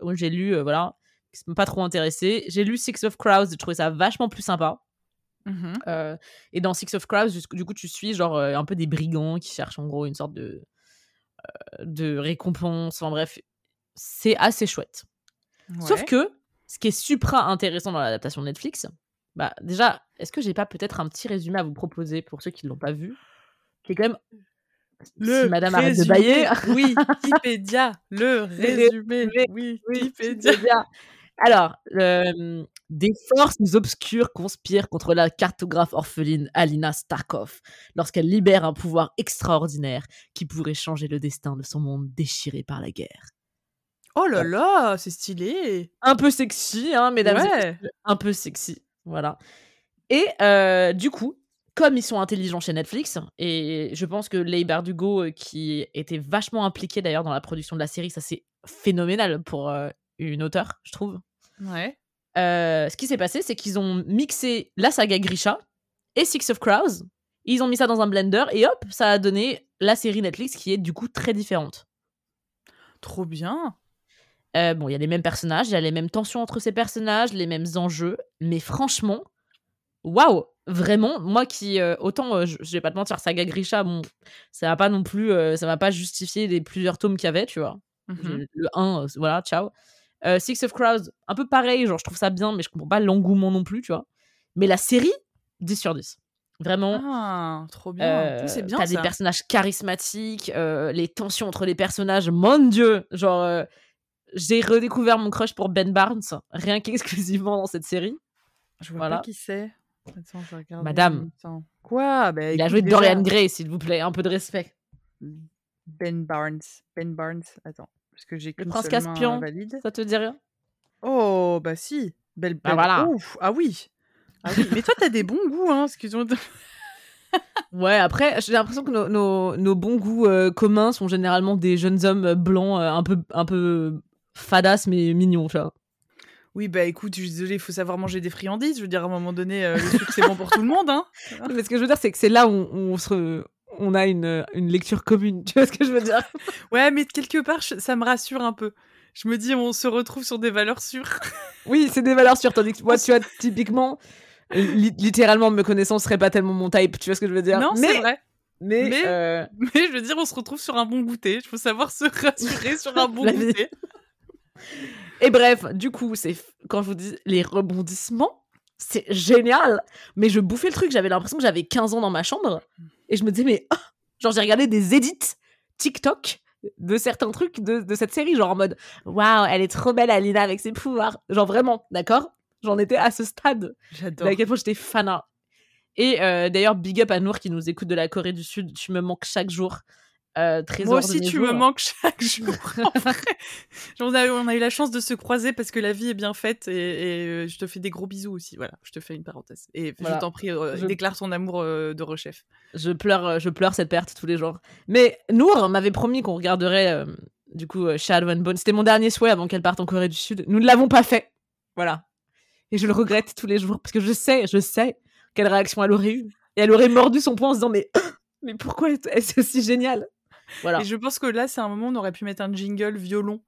où j'ai lu voilà qui m'a pas trop intéressé. J'ai lu Six of Crows, j'ai trouvé ça vachement plus sympa. Mmh euh, et dans Six of Crows, du coup, tu suis genre euh, un peu des brigands qui cherchent en gros une sorte de, euh, de récompense. Enfin bref, c'est assez chouette. Sauf que ce qui est supra intéressant dans l'adaptation de Netflix, bah déjà, est-ce que j'ai pas peut-être un petit résumé à vous proposer pour ceux qui ne l'ont pas vu, qui est quand même le Madame arrête de bailler. Oui, Wikipédia, le résumé. Oui, Wikipédia. Alors, des forces obscures conspirent contre la cartographe orpheline Alina Starkov lorsqu'elle libère un pouvoir extraordinaire qui pourrait changer le destin de son monde déchiré par la guerre. Oh là là, c'est stylé. Un peu sexy, hein, mesdames Un peu sexy, voilà. Et euh, du coup, comme ils sont intelligents chez Netflix, et je pense que Leigh Bardugo, euh, qui était vachement impliqué d'ailleurs dans la production de la série, ça c'est phénoménal pour euh, une auteure, je trouve. Ouais. Euh, ce qui s'est passé, c'est qu'ils ont mixé la saga Grisha et Six of Crows. Ils ont mis ça dans un blender et hop, ça a donné la série Netflix qui est du coup très différente. Trop bien. Euh, bon, il y a les mêmes personnages, il y a les mêmes tensions entre ces personnages, les mêmes enjeux, mais franchement, waouh, vraiment, moi qui euh, autant je, vais pas te mentir, saga Grisha, bon, ça va pas non plus, ça va pas justifier les plusieurs tomes qu'il y avait, tu vois. Mmh le 1, voilà, ciao. Euh, Six of Crows, un peu pareil, genre je trouve ça bien, mais je comprends pas l'engouement non plus, tu vois. Mais la série, 10 sur 10. Vraiment. Ah, trop bien. c'est bien. T'as des personnages charismatiques, euh, les tensions entre les personnages, mon dieu. Genre, euh, j'ai redécouvert mon crush pour Ben Barnes, rien qu'exclusivement dans cette série. Je vois voilà. pas qui c'est. Madame. Quoi? Bah, Il a joué Dorian Gray, s'il vous plaît, un peu de respect. Ben Barnes. Ben Barnes, attends, parce que j'ai Le prince Caspian, valide. ça te dit rien? Oh, bah si. Belle, bah, voilà. ah oui. Ah oui. Mais toi, t'as des bons goûts, hein, excuse-moi. ouais, après, j'ai l'impression que nos, nos, bons goûts euh, communs sont généralement des jeunes hommes blancs euh, un peu, un peu fadas mais mignons, tu vois. Oui, bah écoute, je suis désolée, il faut savoir manger des friandises. Je veux dire, à un moment donné, euh, le sucre, c'est bon pour tout le monde. Hein. Mais ce que je veux dire, c'est que c'est là où on, se, on a une, une, lecture commune. Tu vois ce que je veux dire? Ouais, mais quelque part, ça me rassure un peu. Je me dis, on se retrouve sur des valeurs sûres. oui, c'est des valeurs sûres. Tandis que moi, tu vois, typiquement, littéralement, me connaissant, ce serait pas tellement mon type. Tu vois ce que je veux dire? Non, c'est vrai. Mais, mais, euh, mais, je veux dire, on se retrouve sur un bon goûter. Il faut savoir se rassurer sur un bon goûter. Et bref, du coup, c'est quand je vous dis les rebondissements, c'est génial. Mais je bouffais le truc, j'avais l'impression que j'avais 15 ans dans ma chambre. Et je me disais, mais oh, genre, j'ai regardé des edits TikTok de certains trucs de, cette série, genre en mode waouh, elle est trop belle Alina avec ses pouvoirs. Genre vraiment, d'accord? J'en étais à ce stade. J'adore. À quel point j'étais fanat. Et euh, d'ailleurs, big up à Nour qui nous écoute de la Corée du Sud. Tu me manques chaque jour. Euh, Moi aussi, tu me manques chaque jour. on, a, on, a, eu la chance de se croiser parce que la vie est bien faite et, euh, je te fais des gros bisous aussi. Voilà, je te fais une parenthèse. Et je t'en prie, euh, déclare ton amour de rechef. Je pleure, je pleure cette perte tous les jours. Mais Nour m'avait promis qu'on regarderait du coup Shadow and Bone. C'était mon dernier souhait avant qu'elle parte en Corée du Sud. Nous ne l'avons pas fait. Voilà. Et je le regrette tous les jours parce que je sais, je sais quelle réaction elle aurait eu. Et elle aurait mordu son poing en se disant mais mais pourquoi est-ce aussi génial? Et je pense que là, c'est un moment où on aurait pu mettre un jingle violon.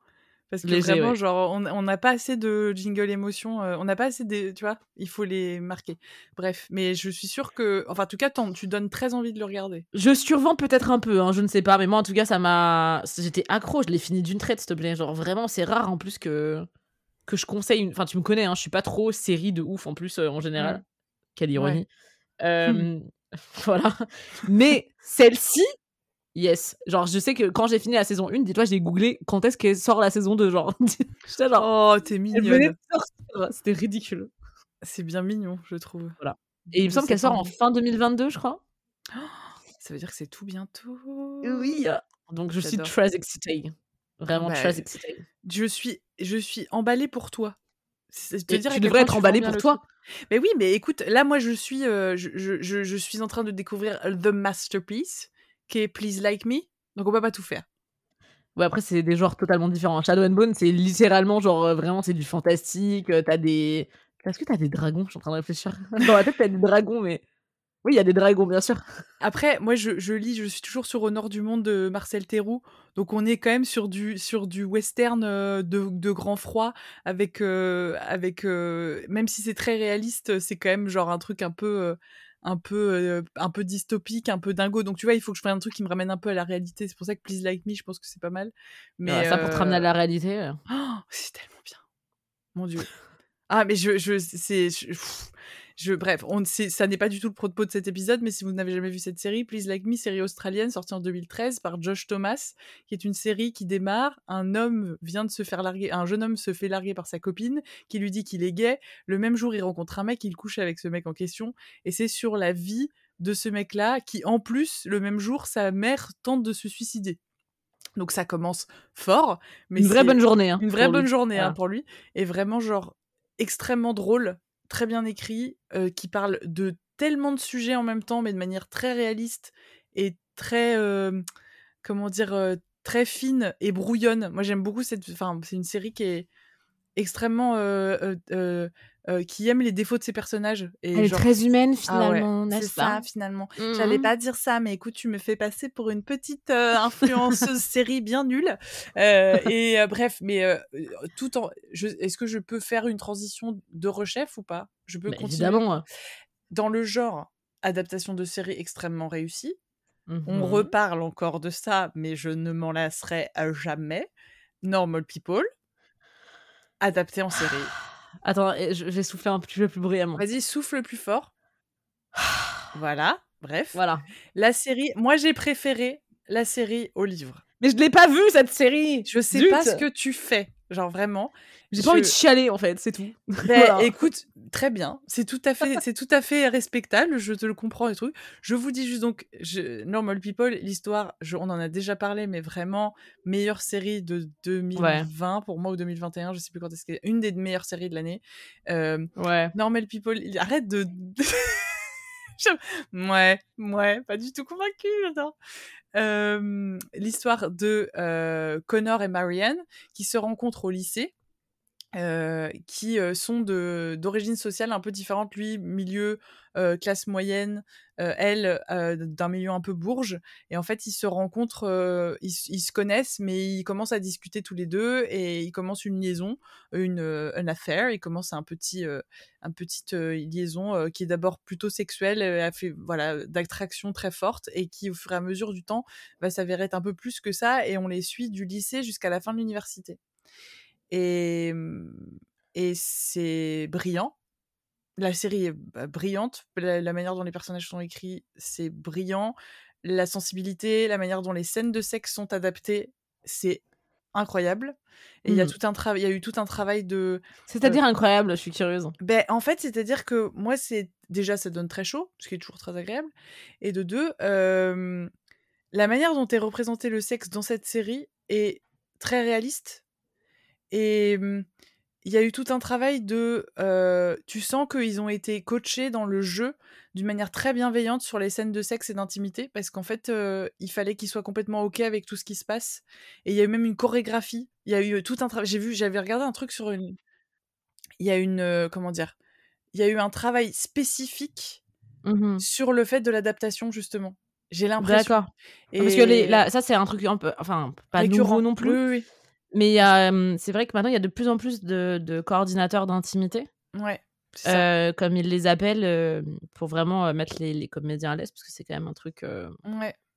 Parce que vraiment, genre, on n'a pas assez de jingle émotion, euh, on n'a pas assez de. Tu vois, il faut les marquer. Bref, mais je suis sûre que. Enfin, en tout cas, tu donnes très envie de le regarder. Je survends peut-être un peu, hein, je ne sais pas, mais moi, en tout cas, ça m'a. J'étais accro, je l'ai fini d'une traite, s'il te plaît. Genre, vraiment, c'est rare en plus que. Que je conseille. Enfin, tu me connais, hein, je suis pas trop série de ouf en plus, euh, en général. Quelle ironie. Euh, voilà. Mais celle-ci, Yes. Genre, je sais que quand j'ai fini la saison 1, dis-toi, j'ai googlé quand est-ce qu'elle sort la saison 2. Genre, genre. Oh, t'es mignonne. C'était ridicule. C'est bien mignon, je trouve. Voilà. Et il me semble qu'elle sort en fin 2022, je crois. ça veut dire que c'est tout bientôt. Oui. Donc, je suis très excitée. Vraiment bah, très excitée. Je suis, je suis emballée pour toi. Te dire tu devrais être emballée pour toi. Mais oui, mais écoute, là, moi, je suis, euh, je, je, je, suis en train de découvrir The Masterpiece qui est Please Like Me. Donc on peut pas tout faire. Ouais, après, c'est des genres totalement différents. Shadow and Bone, c'est littéralement, genre, euh, vraiment, c'est du fantastique. Euh, t'as des. Est-ce que t'as des dragons? Je suis en train de réfléchir. Dans la tête, t'as des dragons, mais. Oui, il y a des dragons, bien sûr. Après, moi, je, je, lis, je suis toujours sur Au Nord du Monde de Marcel Théroux. Donc, on est quand même sur du, sur du western euh, de, de grand froid, avec. avec même si c'est très réaliste, c'est quand même genre un truc un peu un peu un peu dystopique, un peu dingo. Donc tu vois, il faut que je prenne un truc qui me ramène un peu à la réalité. C'est pour ça que Please Like Me, je pense que c'est pas mal. Mais ça pour te ramener à la réalité. Oh, c'est tellement bien. Mon dieu. Ah mais je je c'est je, bref, on, ça n'est pas du tout le propos de cet épisode, mais si vous n'avez jamais vu cette série, Please Like Me, série australienne sortie en 2013 par Josh Thomas, qui est une série qui démarre. Un homme vient de se faire larguer, un jeune homme se fait larguer par sa copine, qui lui dit qu'il est gay. Le même jour, il rencontre un mec, il couche avec ce mec en question, et c'est sur la vie de ce mec-là qui, en plus, le même jour, sa mère tente de se suicider. Donc ça commence fort, mais une vraie bonne journée, hein, une vraie bonne journée hein, pour lui, et vraiment genre extrêmement drôle très bien écrit, qui parle de tellement de sujets en même temps, mais de manière très réaliste et très, comment dire, très fine et brouillonne. Moi, j'aime beaucoup cette. Enfin, c'est une série qui est extrêmement euh, qui aime les défauts de ses personnages. Et Elle est très humaine ah finalement, C'est ça finalement. J'allais mmh pas dire ça, mais écoute, tu me fais passer pour une petite euh, influenceuse série bien nulle. Euh, et bref, mais tout en, est-ce que je peux faire une transition de rechef ou pas? Je peux continuer? Évidemment. Hein. Dans le genre adaptation de série extrêmement réussie. On mmh reparle encore de ça, mais je ne m'en lasserai jamais. Normal People, adapté en série. Attends, je vais souffler un petit peu plus bruyamment. Vas-y, souffle plus fort. voilà, bref. Voilà. La série, moi j'ai préféré la série au livre. Mais je l'ai pas vue cette série. Je sais pas ce que tu fais. Genre vraiment. J'ai pas envie de chialer en fait, c'est tout. Ben, écoute, très bien. C'est tout à fait, c'est tout à fait respectable. Je te le comprends et tout. Je vous dis juste donc, je, Normal People, l'histoire, on en a déjà parlé, mais vraiment meilleure série de 2020 pour moi ou 2021, je sais plus quand est-ce qu'elle une des meilleures séries de l'année. Euh, ouais. Normal People, arrête de. ouais, ouais, pas du tout convaincu, j'adore l'histoire de Connor et Marianne qui se rencontrent au lycée. Qui sont d'origine sociale un peu différente. Lui, milieu classe moyenne, elle, d'un milieu un peu bourge. Et en fait, ils se rencontrent, ils, se connaissent, mais ils commencent à discuter tous les deux et ils commencent une liaison, une, affaire. Ils commencent un petit, un petite liaison qui est d'abord plutôt sexuelle, a fait voilà d'attraction très forte et qui, au fur et à mesure du temps, va s'avérer être un peu plus que ça. Et on les suit du lycée jusqu'à la fin de l'université. Et, et c'est brillant la série est bah, brillante. La, manière dont les personnages sont écrits, c'est brillant. La sensibilité, la manière dont les scènes de sexe sont adaptées, c'est incroyable. Et il y a mmh. tout un travail, il y a eu tout un travail de. C'est-à-dire incroyable, je suis curieuse. Ben, en fait, c'est-à-dire que moi, c'est déjà ça donne très chaud, ce qui est toujours très agréable. Et de deux, la manière dont est représenté le sexe dans cette série est très réaliste. Et mmh, il y a eu tout un travail de. tu sens qu'ils ont été coachés dans le jeu d'une manière très bienveillante sur les scènes de sexe et d'intimité, parce qu'en fait, il fallait qu'ils soient complètement OK avec tout ce qui se passe. Et il y a eu même une chorégraphie. Il y a eu tout un travail. J'ai vu, j'avais regardé un truc sur une. Il y a une. comment dire Il y a eu un travail spécifique mmh sur le fait de l'adaptation, justement. J'ai l'impression. D'accord. Et... Parce que les, ça, c'est un truc un peu. Enfin, pas nouveau non plus. Oui, oui. Mais c'est vrai que maintenant, il y a de plus en plus de, coordinateurs d'intimité. Ouais. Euh, comme ils les appellent, pour vraiment mettre les, comédiens à l'aise, parce que c'est quand même un truc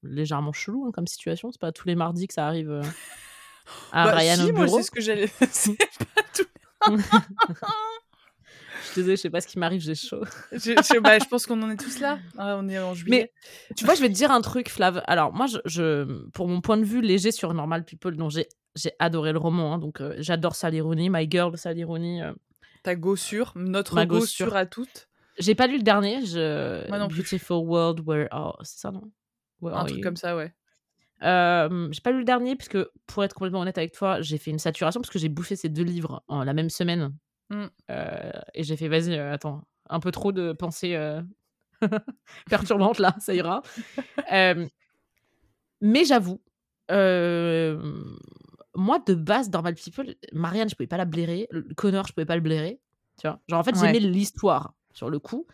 légèrement chelou hein, comme situation. C'est pas tous les mardis que ça arrive à bah, Ryan au bureau. c'est ce que j'allais. c'est pas tout. Je suis désolée, je sais pas ce qui m'arrive, j'ai chaud. je, bah, je, pense qu'on en est tous là. Ah, on est en juillet. Mais tu vois, je vais te dire un truc, Flav. Alors, moi, je, pour mon point de vue léger sur Normal People, dont j'ai adoré le roman, hein, donc euh, j'adore Sally Rooney, My Girl Sally Rooney. Euh. Ta gossure, notre gossure à toutes. J'ai pas lu le dernier, je... Moi non Beautiful World, Where Are... C'est ça, non? Un truc comme ça, ouais. Euh, j'ai pas lu le dernier, puisque pour être complètement honnête avec toi, j'ai fait une saturation, parce que j'ai bouffé ces deux livres en la même semaine. Mmh. et j'ai fait, vas-y, attends, un peu trop de pensées perturbantes là, ça ira. mais j'avoue, moi, de base, Normal People, Marianne, je pouvais pas la blairer. Connor, je pouvais pas le blairer. Tu vois Genre, en fait, j'aimais l'histoire sur le coup,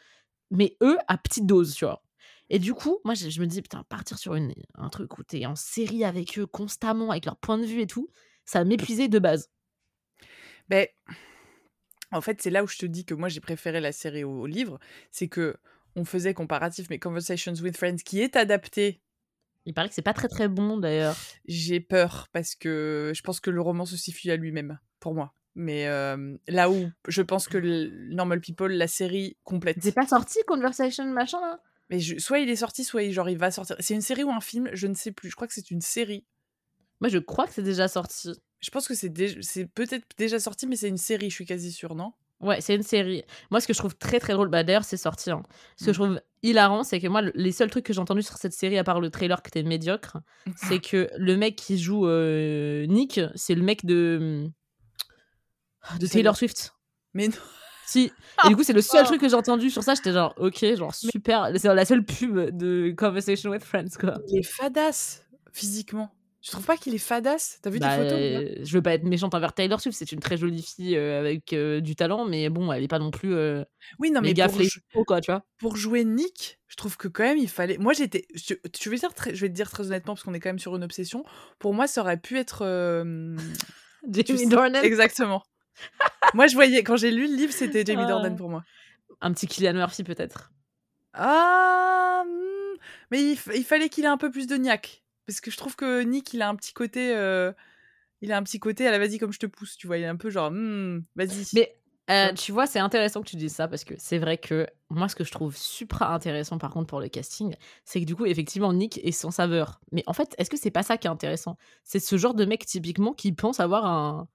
mais eux, à petite dose, tu vois. Et du coup, moi, je, me dis, putain, partir sur une, un truc où t'es en série avec eux constamment, avec leur point de vue et tout, ça m'épuisait de base. Ben, en fait, c'est là où je te dis que moi, j'ai préféré la série au, livre. C'est que on faisait comparatif, mais Conversations with Friends, qui est adapté il paraît que c'est pas très très bon d'ailleurs. J'ai peur parce que je pense que le roman se suffit à lui-même pour moi. Mais là où je pense que Normal People, la série complète. C'est pas sorti Conversation machin là? Mais soit il est sorti, soit il, genre il va sortir. C'est une série ou un film? Je ne sais plus. Je crois que c'est une série. Moi je crois que c'est déjà sorti. Je pense que c'est peut-être déjà sorti, mais c'est une série. Je suis quasi sûre, non? Ouais, c'est une série. Moi, ce que je trouve très très drôle, bah d'ailleurs, c'est sorti. Hein. Ce que je mmh. trouve hilarant, c'est que moi, les seuls trucs que j'ai entendus sur cette série, à part le trailer qui était médiocre, c'est que le mec qui joue euh, Nick, c'est le mec de, de Taylor Swift. Mais non. Si. Et du coup, c'est le seul truc que j'ai entendu sur ça. J'étais genre, ok, genre super. C'est la seule pub de Conversation with Friends, quoi. Il est fadasse physiquement. Je trouve pas qu'il est fadasse? T'as vu des bah, photos Je veux pas être méchante envers Taylor Swift, c'est une très jolie fille euh, avec euh, du talent, mais bon, elle est pas non plus. Euh, oui, non, mais pour, quoi, tu vois? pour jouer Nick, je trouve que quand même il fallait. Moi, j'étais. Je, je, vais dire je vais te dire très honnêtement, parce qu'on est quand même sur une obsession. Pour moi, ça aurait pu être. Jamie Dornan. Exactement. moi, je voyais quand j'ai lu le livre, c'était Jamie Dornan pour moi. Un petit Killian Murphy peut-être. Ah, hmm, mais il, il fallait qu'il ait un peu plus de niaque. Parce que je trouve que Nick, il a un petit côté. Euh, il a un petit côté la vas-y comme je te pousse, tu vois. Il est un peu genre, «Hmm, vas-y. Mais euh, tu vois, c'est intéressant que tu dises ça parce que c'est vrai que moi, ce que je trouve super intéressant par contre pour le casting, c'est que du coup, effectivement, Nick est sans saveur. Mais en fait, est-ce que c'est pas ça qui est intéressant? C'est ce genre de mec typiquement qui pense avoir un,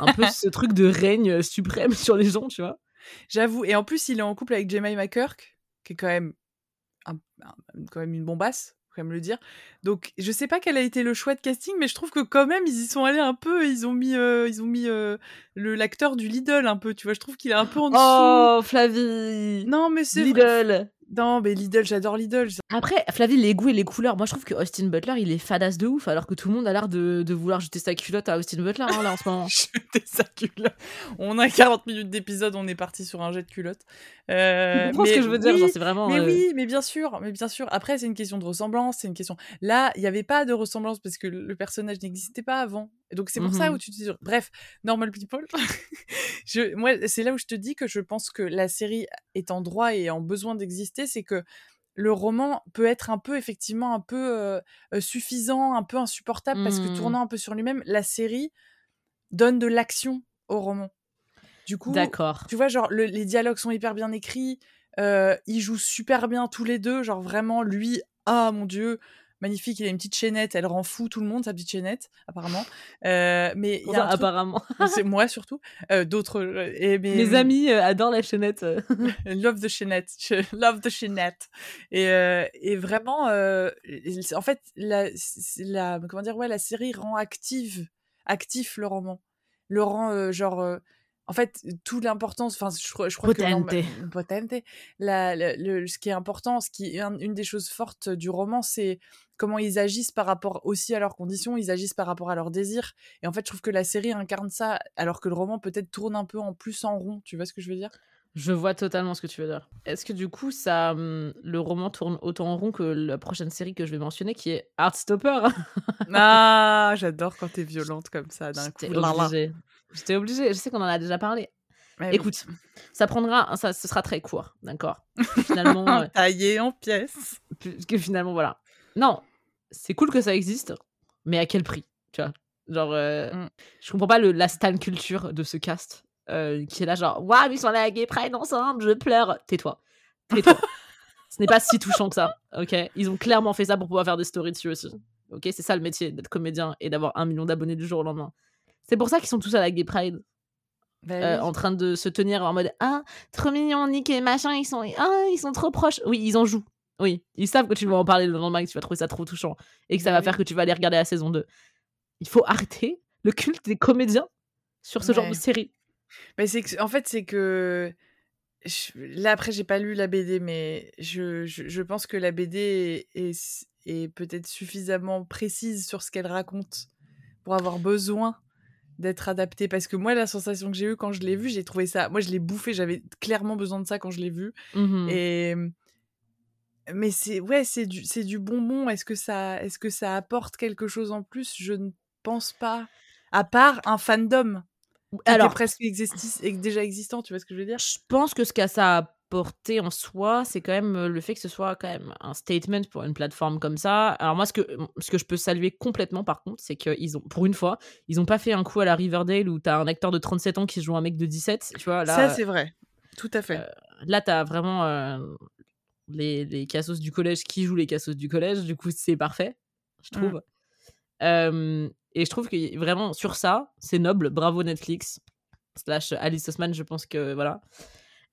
un peu ce truc de règne suprême sur les gens, tu vois? J'avoue. Et en plus, il est en couple avec Jemima Kirk, qui est quand même, quand même une bombasse quand même le dire. Donc, je sais pas quel a été le choix de casting, mais je trouve que quand même, ils y sont allés un peu. Ils ont mis, euh, ils ont mis euh, le l'acteur du Lidl un peu. Tu vois, je trouve qu'il est un peu en dessous. Oh, Flavie. Non, mais c'est Lidl. Non, mais Lidl, j'adore Lidl. Après, Flavie, les goûts et les couleurs. Moi, je trouve que Austin Butler, il est fadasse de ouf, alors que tout le monde a l'air de, de vouloir jeter sa culotte à Austin Butler, hein, là, en ce moment. jeter sa culotte. On a 40 minutes d'épisode, on est parti sur un jet de culotte. Euh, mais, ce que je veux dire, c'est vraiment. Mais euh, oui, mais bien sûr, mais bien sûr. Après, c'est une question de ressemblance, c'est une question. Là, il n'y avait pas de ressemblance parce que le personnage n'existait pas avant. Donc, c'est pour ça mmh où tu te dis. Bref, Normal People. je... Moi, c'est là où je te dis que je pense que la série est en droit et en besoin d'exister, c'est que le roman peut être un peu effectivement un peu suffisant, un peu insupportable parce que mmh. tournant un peu sur lui-même, la série donne de l'action au roman. Du coup, tu vois, genre les dialogues sont hyper bien écrits, ils jouent super bien tous les deux, genre vraiment lui, ah mon dieu, magnifique. Il a une petite chaînette, elle rend fou tout le monde, sa petite chaînette, apparemment. Euh, mais y a apparemment. c'est moi surtout. Euh, d'autres. Euh, et Mes amis adorent la chaînette. love the chaînette. love the chaînette. Et, et vraiment, en fait, la, la, comment dire, ouais, la série rend active, actif le roman. Le rend genre en fait, toute l'importance, enfin, je, crois que potente, la, le, ce qui est important, ce qui est une des choses fortes du roman, c'est comment ils agissent par rapport aussi à leurs conditions, ils agissent par rapport à leurs désirs. Et en fait, je trouve que la série incarne ça, alors que le roman peut-être tourne un peu en plus en rond. Tu vois ce que je veux dire? Je vois totalement ce que tu veux dire. Est-ce que du coup, ça, hum, le roman tourne autant en rond que la prochaine série que je vais mentionner, qui est Heartstopper? Ah, j'adore quand t'es violente comme ça d'un coup. J'étais obligée, je sais qu'on en a déjà parlé. Écoute, ça prendra, ça, ce sera très court, d'accord? Finalement. Euh, Taillé en pièces. Que finalement, voilà. Non, c'est cool que ça existe, mais à quel prix Tu vois? Genre, euh, mm. je comprends pas le, la stan culture de ce cast euh, qui est là, genre, waouh, ils sont allés à Gay Pride ensemble, je pleure. Tais-toi. Tais-toi. Ce n'est pas si touchant que ça, ok? Ils ont clairement fait ça pour pouvoir faire des stories dessus aussi. Ok, c'est ça le métier d'être comédien et d'avoir un million d'abonnés du jour au lendemain. C'est pour ça qu'ils sont tous à la Gay Pride. Bah euh, en train de se tenir en mode Ah, trop mignon, Nick et machin, ils sont, ah, ils sont trop proches. Oui, ils en jouent. Oui, ils savent que tu vas en parler le lendemain, que tu vas trouver ça trop touchant et que ça bah va faire que tu vas aller regarder la saison 2. Il faut arrêter le culte des comédiens sur ce genre de série. Mais c'est que, en fait, c'est que. Là, après, j'ai pas lu la BD, mais je, je, pense que la BD est, est peut-être suffisamment précise sur ce qu'elle raconte pour avoir besoin d'être adapté parce que moi la sensation que j'ai eue quand je l'ai vu j'ai trouvé ça moi je l'ai bouffé j'avais clairement besoin de ça quand je l'ai vu mmh et mais c'est ouais c'est du c'est du bonbon. Est-ce que ça est-ce que ça apporte quelque chose en plus? Je ne pense pas. À part un fandom alors presque déjà existant tu vois ce que je veux dire? Je pense que ce qu'a ça porter en soi, c'est quand même le fait que ce soit quand même un statement pour une plateforme comme ça. Alors moi, ce que, ce que je peux saluer complètement, par contre, c'est qu'ils ont, pour une fois, ils n'ont pas fait un coup à la Riverdale où tu as un acteur de 37 ans qui joue un mec de 17. Tu vois, là, ça, c'est vrai. Tout à fait. Euh, là, tu as vraiment euh, les, les cassos du collège qui jouent les cassos du collège. Du coup, c'est parfait, je trouve. Mm. Euh, et je trouve que vraiment, sur ça, c'est noble. Bravo Netflix. Slash Alice Osman, je pense que voilà.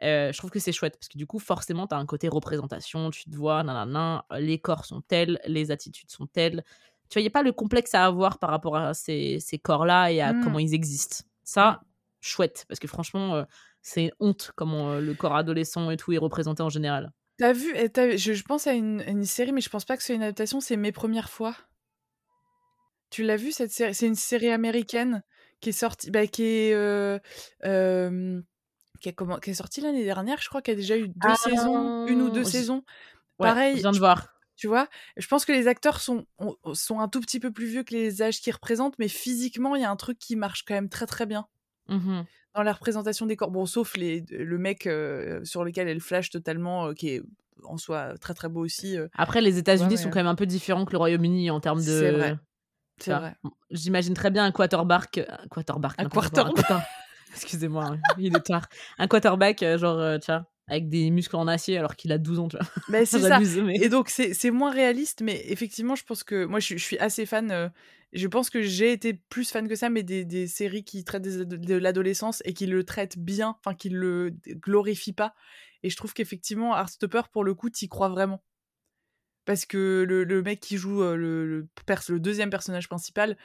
Euh, je trouve que c'est chouette parce que du coup, forcément, tu as un côté représentation, tu te vois, nanana, les corps sont tels, les attitudes sont telles. Tu vois, il n'y a pas le complexe à avoir par rapport à ces, ces corps-là et à mmh. comment ils existent. Ça, chouette, parce que franchement, euh, c'est honte comment euh, le corps adolescent et tout est représenté en général. T'as vu, as, je, je, pense à une, une, série, mais je pense pas que c'est une adaptation, c'est Mes Premières Fois. Tu l'as vu cette série? C'est une série américaine qui est sortie, bah, qui est qui est, comment, qui est sortie l'année dernière, je crois qu'il y a déjà eu deux saisons, une ou deux ah, saisons. Pareil. Je viens de voir. Tu vois, je pense que les acteurs sont, sont un tout petit peu plus vieux que les âges qu'ils représentent, mais physiquement, il y a un truc qui marche quand même très très bien. Mmh Dans la représentation des corps. Bon, sauf les, le mec euh, sur lequel elle flash totalement, euh, qui est en soi très très beau aussi. Euh. Après, les États-Unis sont quand même un peu différents que le Royaume-Uni en termes de. C'est vrai. C'est vrai. J'imagine très bien un quarterback. Un quarterback. Un quarterback. Excusez-moi, hein, il est tard. Un quarterback, euh, genre, euh, tiens, avec des muscles en acier alors qu'il a 12 ans, tu vois. Bah, c'est ça. Et donc, c'est moins réaliste, mais effectivement, je pense que moi, je, suis assez fan. Euh, je pense que j'ai été plus fan que ça, mais des, des séries qui traitent de l'adolescence et qui le traitent bien, enfin, qui le glorifient pas. Et je trouve qu'effectivement, Heartstopper, pour le coup, t'y crois vraiment. Parce que le, le, mec qui joue le, deuxième personnage principal,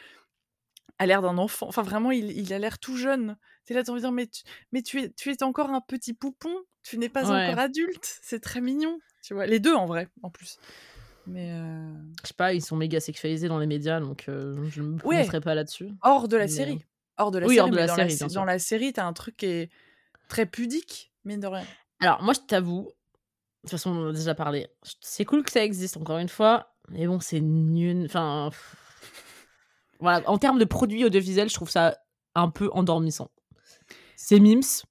a l'air d'un enfant. Enfin, vraiment, il, il a l'air tout jeune. T'es là, t'as envie de dire, mais, tu, mais tu, es, tu es encore un petit poupon? Tu n'es pas encore adulte? C'est très mignon. Tu vois, les deux en vrai, en plus. Mais euh... je sais pas, ils sont méga sexualisés dans les médias, donc euh, je ne me prononcerai pas là-dessus. Hors de la série. Hors de la oui, série. Hors de la dans, série, la, dans la série, t'as un truc qui est très pudique, mine de rien. Alors, moi, je t'avoue, de toute façon, on en a déjà parlé. C'est cool que ça existe, encore une fois. Mais bon, c'est nul. Enfin, voilà, en termes de produits audiovisuels, je trouve ça un peu endormissant. C'est Mims.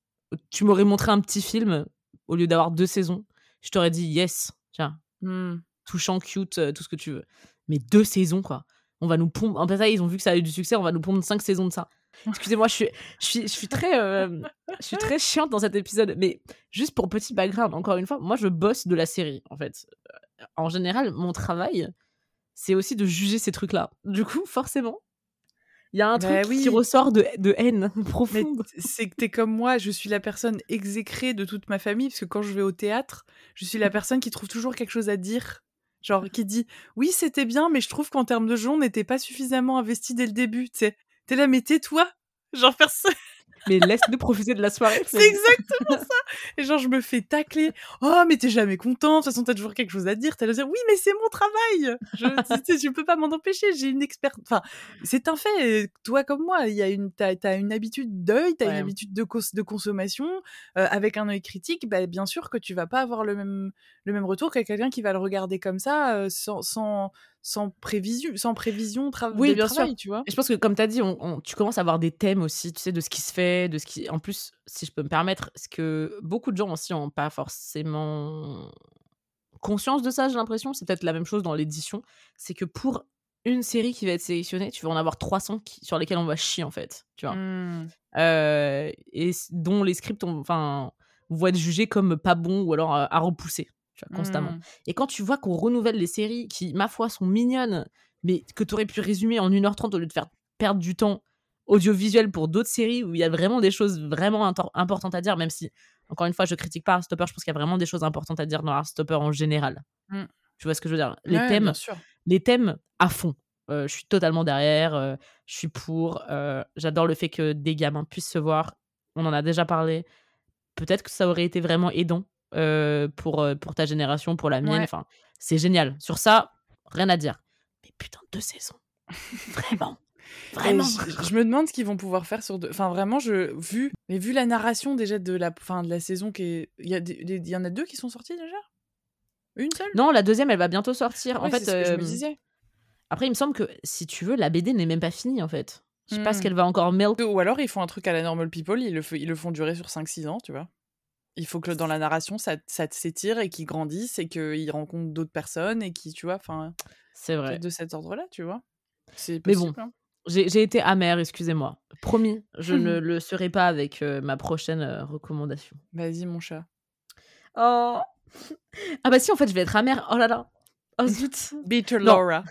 Tu m'aurais montré un petit film au lieu d'avoir deux saisons. Je t'aurais dit yes, tiens, mmh. touchant, cute, euh, tout ce que tu veux. Mais deux saisons, quoi. On va nous pondre. En fait, ça, ils ont vu que ça a eu du succès, on va nous pondre cinq saisons de ça. Excusez-moi, je suis, je suis, je suis très, euh, je suis très chiante dans cet épisode. Mais juste pour petit background, encore une fois, moi, je bosse de la série, en fait. En général, mon travail, c'est aussi de juger ces trucs-là. Du coup, forcément, il y a un bah truc qui ressort de, de haine profonde. C'est que t'es comme moi, je suis la personne exécrée de toute ma famille, parce que quand je vais au théâtre, je suis la personne qui trouve toujours quelque chose à dire. Genre, qui dit Oui, c'était bien, mais je trouve qu'en termes de jeu, on n'était pas suffisamment investi dès le début. T'es là, mais tais-toi Genre, personne mais laisse-nous profiter de la soirée. C'est exactement ça. Et genre, je me fais tacler. Oh, mais t'es jamais content. De toute façon, t'as toujours quelque chose à dire. T'as le dire, oui, mais c'est mon travail. Je, je peux pas m'en empêcher. J'ai une experte. Enfin, c'est un fait. Toi comme moi, il y a une, t'as, as une habitude d'œil, t'as une habitude de, de consommation. Euh, avec un œil critique, bah, bien sûr que tu vas pas avoir le même, le même retour que quelqu'un qui va le regarder comme ça, euh, sans, sans, sans prévision, sans prévision oui, bien sûr. tu vois. Et je pense que comme tu as dit, on, tu commences à avoir des thèmes aussi, tu sais, de ce qui se fait, de ce qui. En plus, si je peux me permettre, ce que beaucoup de gens aussi n'ont pas forcément conscience de ça, j'ai l'impression. C'est peut-être la même chose dans l'édition. C'est que pour une série qui va être sélectionnée, tu vas en avoir 300 sur lesquelles on va chier, en fait. Tu vois. Mmh. Euh, et dont les scripts, enfin, vont être jugés comme pas bons ou alors à repousser constamment. Mmh. Et quand tu vois qu'on renouvelle les séries qui, ma foi, sont mignonnes, mais que tu aurais pu résumer en 1h30 au lieu de faire perdre du temps audiovisuel pour d'autres séries où il y a vraiment des choses vraiment importantes à dire, même si, encore une fois, je critique pas Stopper, je pense qu'il y a vraiment des choses importantes à dire dans Stopper en général. Mmh. Tu vois ce que je veux dire? Les thèmes, les thèmes à fond. Euh, je suis totalement derrière, euh, je suis pour. Euh, j'adore le fait que des gamins puissent se voir. On en a déjà parlé. Peut-être que ça aurait été vraiment aidant euh, pour, euh, pour ta génération, pour la mienne. Enfin, c'est génial. Sur ça, rien à dire. Mais putain, deux saisons. Vraiment. Vraiment. Je, me demande ce qu'ils vont pouvoir faire sur deux. Enfin, vraiment, je vu, mais vu la narration déjà de la fin de la saison qui est, il y a y en a deux qui sont sortis déjà? Une seule? Non, la deuxième, elle va bientôt sortir. en fait, je me disais. Après, il me semble que si tu veux, la BD n'est même pas finie en fait. Je sais pas ce mmh. qu'elle va encore melt. Ou alors ils font un truc à la normal people, ils le, ils le font durer sur 5-6 ans, tu vois. Il faut que dans la narration, ça, ça s'étire et qu'il grandisse et qu'il rencontre d'autres personnes et qui, tu vois, enfin. C'est vrai. De cet ordre-là, tu vois? C'est Mais bon. Hein? J'ai été amère, excusez-moi. Promis, je ne le serai pas avec euh, ma prochaine euh, recommandation. Vas-y, mon chat. Oh Ah bah si, en fait, je vais être amère. Oh là là Oh zut Bitter Laura.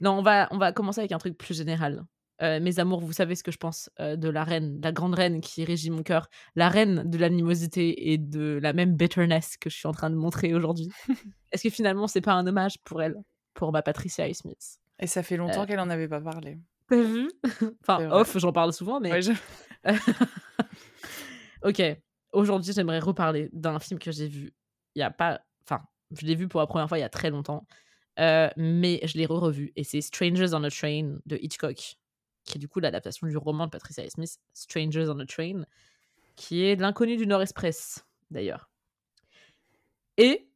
Non, on, va, on va commencer avec un truc plus général. Euh, mes amours, vous savez ce que je pense euh, de la reine, la grande reine qui régit mon cœur, la reine de l'animosité et de la même bitterness que je suis en train de montrer aujourd'hui. Est-ce que finalement, c'est pas un hommage pour elle, pour ma Patricia E. Smith? Et ça fait longtemps euh. qu'elle en avait pas parlé. T'as vu? Enfin, off, j'en parle souvent, mais. ok, aujourd'hui, j'aimerais reparler d'un film que j'ai vu il y a pas. Enfin, je l'ai vu pour la première fois il y a très longtemps. mais je l'ai re-revu et c'est Strangers on a Train de Hitchcock qui est du coup l'adaptation du roman de Patricia Smith, Strangers on a Train, qui est l'inconnu du Nord Express, d'ailleurs. Et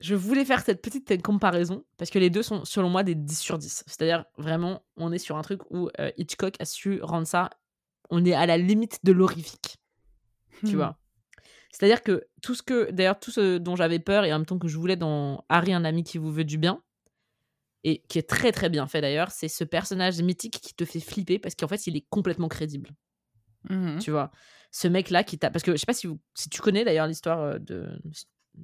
je voulais faire cette petite comparaison, parce que les deux sont, selon moi, des 10 sur 10. C'est-à-dire, vraiment, on est sur un truc où euh, Hitchcock a su rendre ça, on est à la limite de l'horrifique. Tu hmm. vois? C'est-à-dire que tout ce que, d'ailleurs, tout ce dont j'avais peur et en même temps que je voulais dans Harry, un ami qui vous veut du bien, et qui est très très bien fait d'ailleurs, c'est ce personnage mythique qui te fait flipper parce qu'en fait il est complètement crédible. Mmh tu vois Ce mec-là qui t'a. Parce que je sais pas si, si tu connais d'ailleurs l'histoire de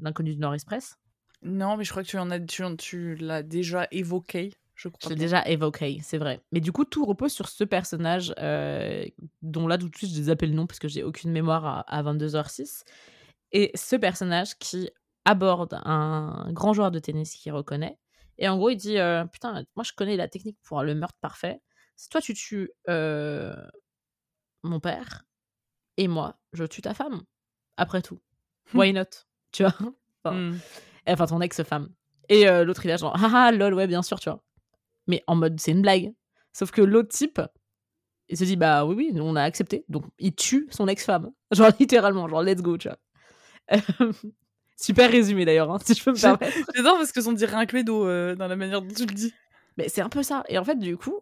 l'inconnu du Nord Express. Non, mais je crois que tu en as, tu, tu l'as déjà évoqué. Je, je l'ai déjà évoqué, c'est vrai. Mais du coup, tout repose sur ce personnage dont là, tout de suite, je les appelle le nom parce que j'ai aucune mémoire à, à 22h06. Et ce personnage qui aborde un grand joueur de tennis qui reconnaît. Et en gros, il dit Putain, moi je connais la technique pour le meurtre parfait. Si toi tu tues mon père et moi, je tue ta femme. Après tout. Why not? Tu vois? Enfin, mmh. enfin, ton ex-femme. Et l'autre, il a genre Ah ah, lol, ouais, bien sûr, tu vois. Mais en mode, c'est une blague. Sauf que l'autre type, il se dit Bah oui, oui, on a accepté. Donc, il tue son ex-femme. Genre, littéralement, genre, let's go, tu vois. Super résumé d'ailleurs, hein, si je peux me permettre. J'adore parce que on dirait un clédo euh, dans la manière dont tu le dis. Mais c'est un peu ça. Et en fait, du coup,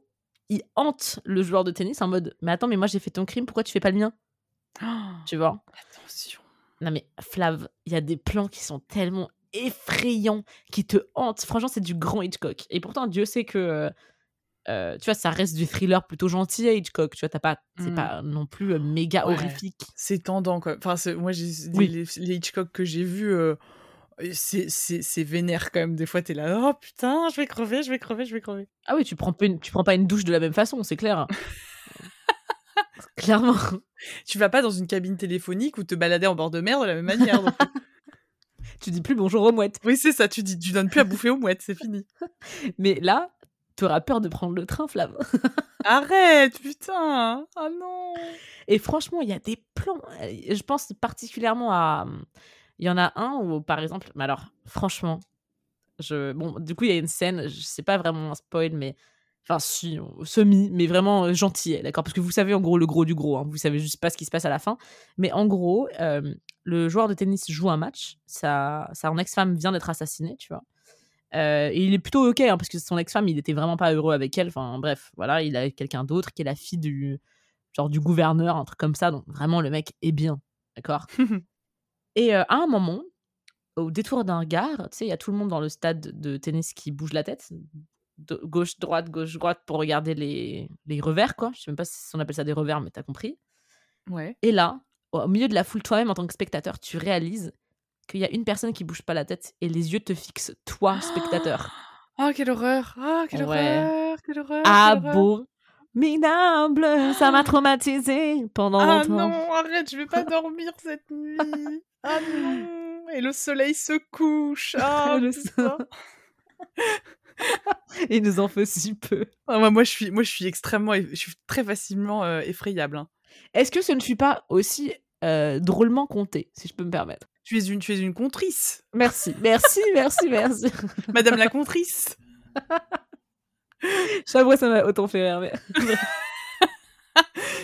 il hante le joueur de tennis en mode Mais attends, mais moi j'ai fait ton crime, pourquoi tu fais pas le mien? Tu vois? Attention. Non mais Flav, il y a des plans qui sont tellement effrayants, qui te hantent. Franchement, c'est du grand Hitchcock. Et pourtant, Dieu sait que euh, euh, tu vois, ça reste du thriller plutôt gentil à Hitchcock. Tu vois, t'as pas, c'est mmh. pas non plus euh, méga horrifique. C'est tendant, quoi. Enfin, moi, les, Hitchcock que j'ai vus, euh, c'est vénère quand même. Des fois, t'es là, oh putain, je vais crever, je vais crever, je vais crever. Ah oui, tu prends, pas une, tu prends pas une douche de la même façon, c'est clair. Clairement. Tu vas pas dans une cabine téléphonique ou te balader en bord de mer de la même manière. tu dis plus bonjour aux mouettes. Oui, c'est ça, tu dis, tu donnes plus à bouffer aux mouettes, c'est fini. Mais là, T'auras peur de prendre le train, Flav. Arrête, putain. Ah non. Et franchement, il y a des plans. Je pense particulièrement à. Il y en a un où, par exemple, mais alors, franchement, je. Bon, du coup, il y a une scène, je sais pas vraiment un spoil, mais. Enfin, si, semi, mais vraiment euh, gentil, d'accord Parce que vous savez, en gros, le gros du gros. Hein, vous savez juste pas ce qui se passe à la fin. Mais en gros, euh, le joueur de tennis joue un match. Sa, sa ex-femme vient d'être assassinée, tu vois. Euh, et il est plutôt ok hein, parce que son ex-femme, il était vraiment pas heureux avec elle. Enfin bref, voilà, il a quelqu'un d'autre qui est la fille du genre du gouverneur, un truc comme ça. Donc vraiment le mec est bien, d'accord? et euh, à un moment, au détour d'un regard, tu sais, il y a tout le monde dans le stade de tennis qui bouge la tête, gauche droite gauche droite pour regarder les, les revers quoi. Je sais même pas si on appelle ça des revers, mais t'as compris. Ouais. Et là, au milieu de la foule, toi-même en tant que spectateur, tu réalises qu'il y a une personne qui bouge pas la tête et les yeux te fixent, toi, spectateur. Oh, quelle horreur Oh, quelle horreur Quelle horreur Abominable Ça m'a traumatisé pendant ah longtemps. Ah non, arrête, je vais pas dormir cette nuit Ah non Et le soleil se couche Ah, le Il nous en faut si peu. Ah, moi, je suis, moi, je suis extrêmement... Je suis très facilement euh, effrayable. Hein. Est-ce que ce ne fut pas aussi euh, drôlement compté, si je peux me permettre? Tu es une, tu es une contrice. Merci, merci, merci, merci. Madame la contrice. J'avoue, ça m'a autant fait rire.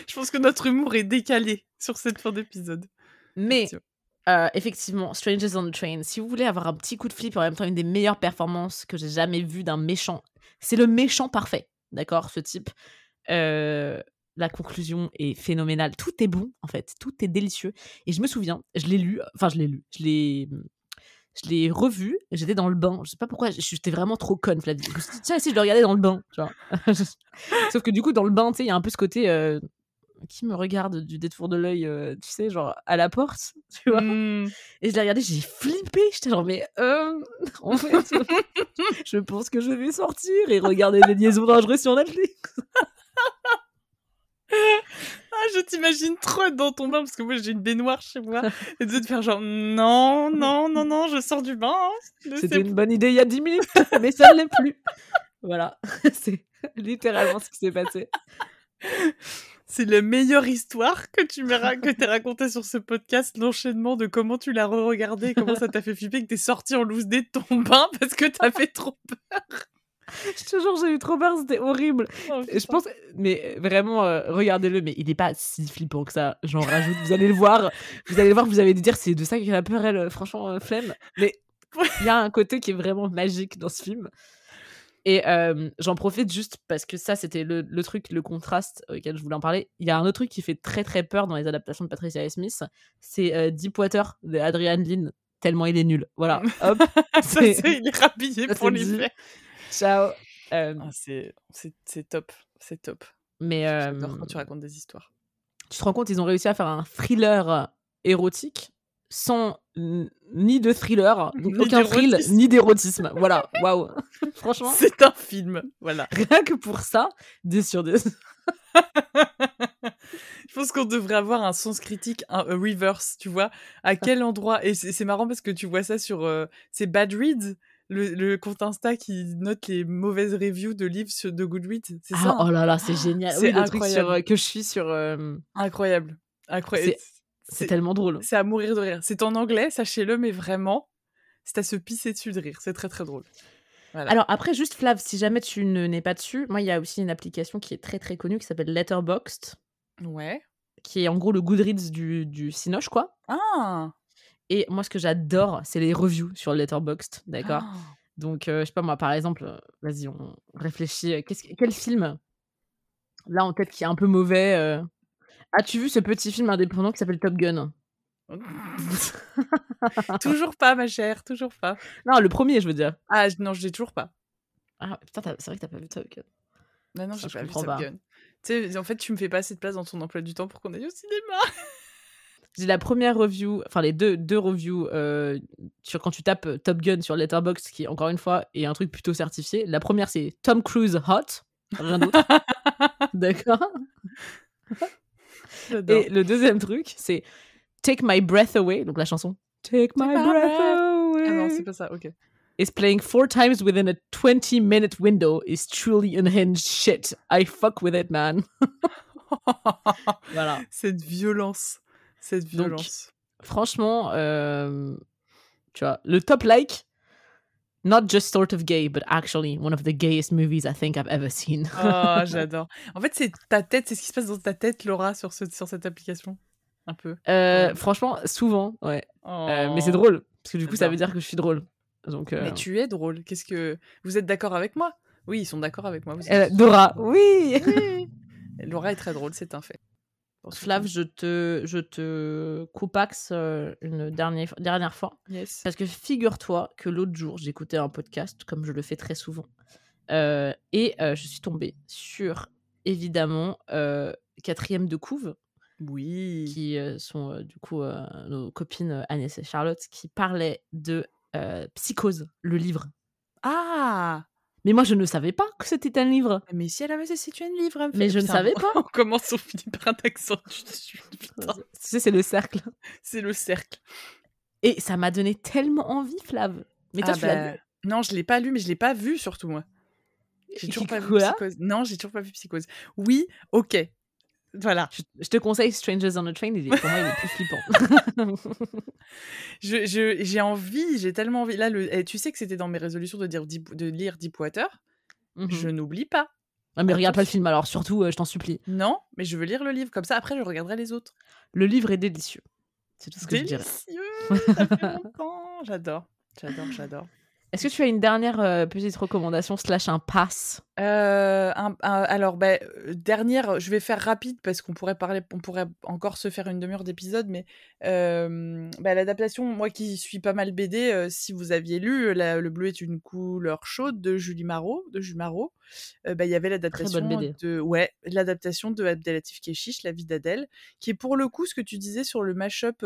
Je pense que notre humour est décalé sur cette fin d'épisode. Mais euh, effectivement, Strangers on the Train, si vous voulez avoir un petit coup de flip en même temps une des meilleures performances que j'ai jamais vues d'un méchant, c'est le méchant parfait, d'accord, ce type. Euh, la conclusion est phénoménale. Tout est bon, en fait. Tout est délicieux. Et je me souviens, je l'ai lu, enfin, je l'ai lu, je l'ai. Je l'ai revu, j'étais dans le bain. Je sais pas pourquoi, j'étais vraiment trop conne, Flavie. Tiens, si je le regardais dans le bain, tu vois. Sauf que du coup, dans le bain, tu sais, il y a un peu ce côté. Euh, qui me regarde du détour de l'œil, euh, tu sais, genre à la porte, tu vois. Mmh. Et je l'ai regardé, j'ai flippé. J'étais genre, mais euh, en fait, je pense que je vais sortir et regarder les liaisons dangereuses sur Netflix. Ah, je t'imagine trop être dans ton bain parce que moi j'ai une baignoire chez moi et de te faire genre non, non, non, non, je sors du bain. C'était une bonne idée il y a 10 minutes, mais ça ne l'est plus. Voilà, c'est littéralement ce qui s'est passé. C'est la meilleure histoire que tu m'as que t'aies raconté sur ce podcast, l'enchaînement de comment tu l'as re-regardé, comment ça t'a fait flipper, que t'es sorti en loose dé de ton bain parce que t'as fait trop peur. je te jure, j'ai eu trop peur, c'était horrible. Oh, je pense, mais vraiment, euh, regardez-le, mais il n'est pas si flippant que ça. J'en rajoute, vous allez le voir, vous allez le voir, vous allez dire, c'est de ça qu'il a peur, elle, euh, franchement, euh, flemme. Mais il y a un côté qui est vraiment magique dans ce film. Et j'en profite juste parce que ça, c'était le, le, truc, le contraste auquel je voulais en parler. Il y a un autre truc qui fait très très peur dans les adaptations de Patricia Smith, c'est Deepwater de Adrian Lynn, tellement il est nul. Voilà, hop. ça, c'est, il est rhabillé pour les Ciao. Ah, c'est top, c'est top. Mais quand tu racontes des histoires. tu te rends compte, ils ont réussi à faire un thriller érotique sans ni de thriller, aucun thrill, ni d'érotisme. Voilà, waouh. Franchement. C'est un film, voilà. Rien que pour ça, 10 sur 10. Je pense qu'on devrait avoir un sens critique, un, reverse, tu vois. À quel endroit Et c'est marrant parce que tu vois ça sur. Euh, c'est Bad Reads, le, compte Insta qui note les mauvaises reviews de livres sur, de Goodreads. C'est ah, ça. Oh là là, c'est génial. C'est oui, truc sur, euh, que je suis sur. Euh, incroyable. Incroyable. C'est tellement drôle. C'est à mourir de rire. C'est en anglais, sachez-le, mais vraiment, c'est à se pisser dessus de rire. C'est très très drôle. Alors après, juste Flav, si jamais tu n'es pas dessus, moi il y a aussi une application qui est très très connue qui s'appelle Letterboxd. Ouais. Qui est en gros le Goodreads du, du Cinoche, quoi. Ah Et moi ce que j'adore, c'est les reviews sur Letterboxd, d'accord? Ah. Donc euh, je sais pas moi, par exemple, euh, vas-y, on réfléchit. Euh, quel film Là en tête qui est un peu mauvais. As-tu vu ce petit film indépendant qui s'appelle Top Gun? Toujours pas, ma chère, toujours pas. Non, le premier, je veux dire. Ah, non, je l'ai toujours pas. Ah, putain, c'est vrai que t'as pas vu Top Gun. Non, non, j'ai pas vu Top Gun. Tu sais, en fait, tu me fais pas assez de place dans ton emploi du temps pour qu'on aille au cinéma. J'ai la première review, enfin les deux, deux reviews euh, sur quand tu tapes Top Gun sur Letterboxd, qui encore une fois est un truc plutôt certifié. La première c'est Tom Cruise hot, rien d'autre. D'accord. Et le deuxième truc c'est Take My Breath Away, donc la chanson Take My, breath, Away. Ah non, c'est pas ça, ok. Is playing four times within a 20 minute window is truly unhinged shit. I fuck with it, man. voilà. Cette violence. Cette violence. Donc, franchement, euh, tu vois, le top like, not just sort of gay, but actually one of the gayest movies I think I've ever seen. oh, j'adore. En fait, c'est ta tête, c'est ce qui se passe dans ta tête, Laura, sur, ce, sur cette application un peu euh, Franchement, souvent, ouais. Euh, mais c'est oh. drôle, parce que du coup, ça veut dire que je suis drôle. Donc, Mais tu es drôle. Qu'est-ce que vous êtes d'accord avec moi? Oui, ils sont d'accord avec moi. Vous Dora, oui. Laura est très drôle, c'est un fait. Flav, je te, je te coupaxe une dernière, dernière fois. Yes. Parce que figure-toi que l'autre jour, j'écoutais un podcast, comme je le fais très souvent. et je suis tombée sur, évidemment, quatrième de couve. Oui. Qui sont du coup nos copines Agnès et Charlotte qui parlaient de Psychose, le livre. Ah mais moi, je ne savais pas que c'était un livre. Mais si elle avait c'est un livre. Mais je ne savais pas. On commence au finit par un accent dessus. Tu sais, c'est le cercle. C'est le cercle. Et ça m'a donné tellement envie, Flav. Mais toi, ah tu l'as bah, lu? Non, je l'ai pas lu, mais je l'ai pas vu surtout, moi. J'ai toujours pas vu Psychose. Non, j'ai toujours pas vu Psychose. Oui, ok. Voilà. Je, te conseille Strangers on a Train, il est, pour moi, il est plus flippant. j'ai envie, j'ai tellement envie. Là, le, eh, tu sais que c'était dans mes résolutions de, dire, de lire Deepwater. Mmh je n'oublie pas. Ah, mais regarde pas le film alors, surtout, euh, je t'en supplie. Non, mais je veux lire le livre, comme ça après je regarderai les autres. Le livre est délicieux. C'est tout ce que délicieux, je dirais. Ça fait J'adore, j'adore, j'adore. Est-ce que tu as une dernière euh, petite recommandation slash un pass? Euh, Alors, bah, dernière, je vais faire rapide parce qu'on pourrait parler, on pourrait encore se faire une demi-heure d'épisode, mais bah, l'adaptation, moi qui suis pas mal BD, si vous aviez lu Le bleu est une couleur chaude de Julie Marot, de Julie Marot, bah, il y avait l'adaptation de, ouais, l'adaptation de Abdelatif Keshish, La vie d'Adèle, qui est pour le coup ce que tu disais sur le mash-up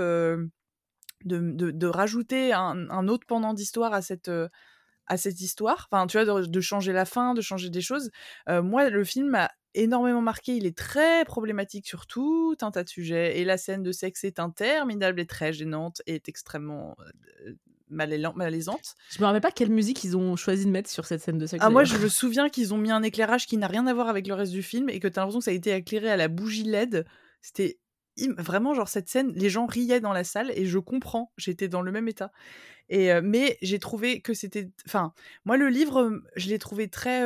de, rajouter un, autre pendant d'histoire à cette, à cette histoire. Enfin, tu vois, de, changer la fin, de changer des choses. moi, le film m'a énormément marqué. Il est très problématique sur tout un tas de sujets. Et la scène de sexe est interminable et très gênante et est extrêmement malaisante. Je me rappelle pas quelle musique ils ont choisi de mettre sur cette scène de sexe. Ah, moi, je me souviens qu'ils ont mis un éclairage qui n'a rien à voir avec le reste du film et que tu as l'impression que ça a été éclairé à la bougie LED. C'était vraiment genre cette scène les gens riaient dans la salle et je comprends j'étais dans le même état. Et mais j'ai trouvé que c'était enfin moi le livre je l'ai trouvé très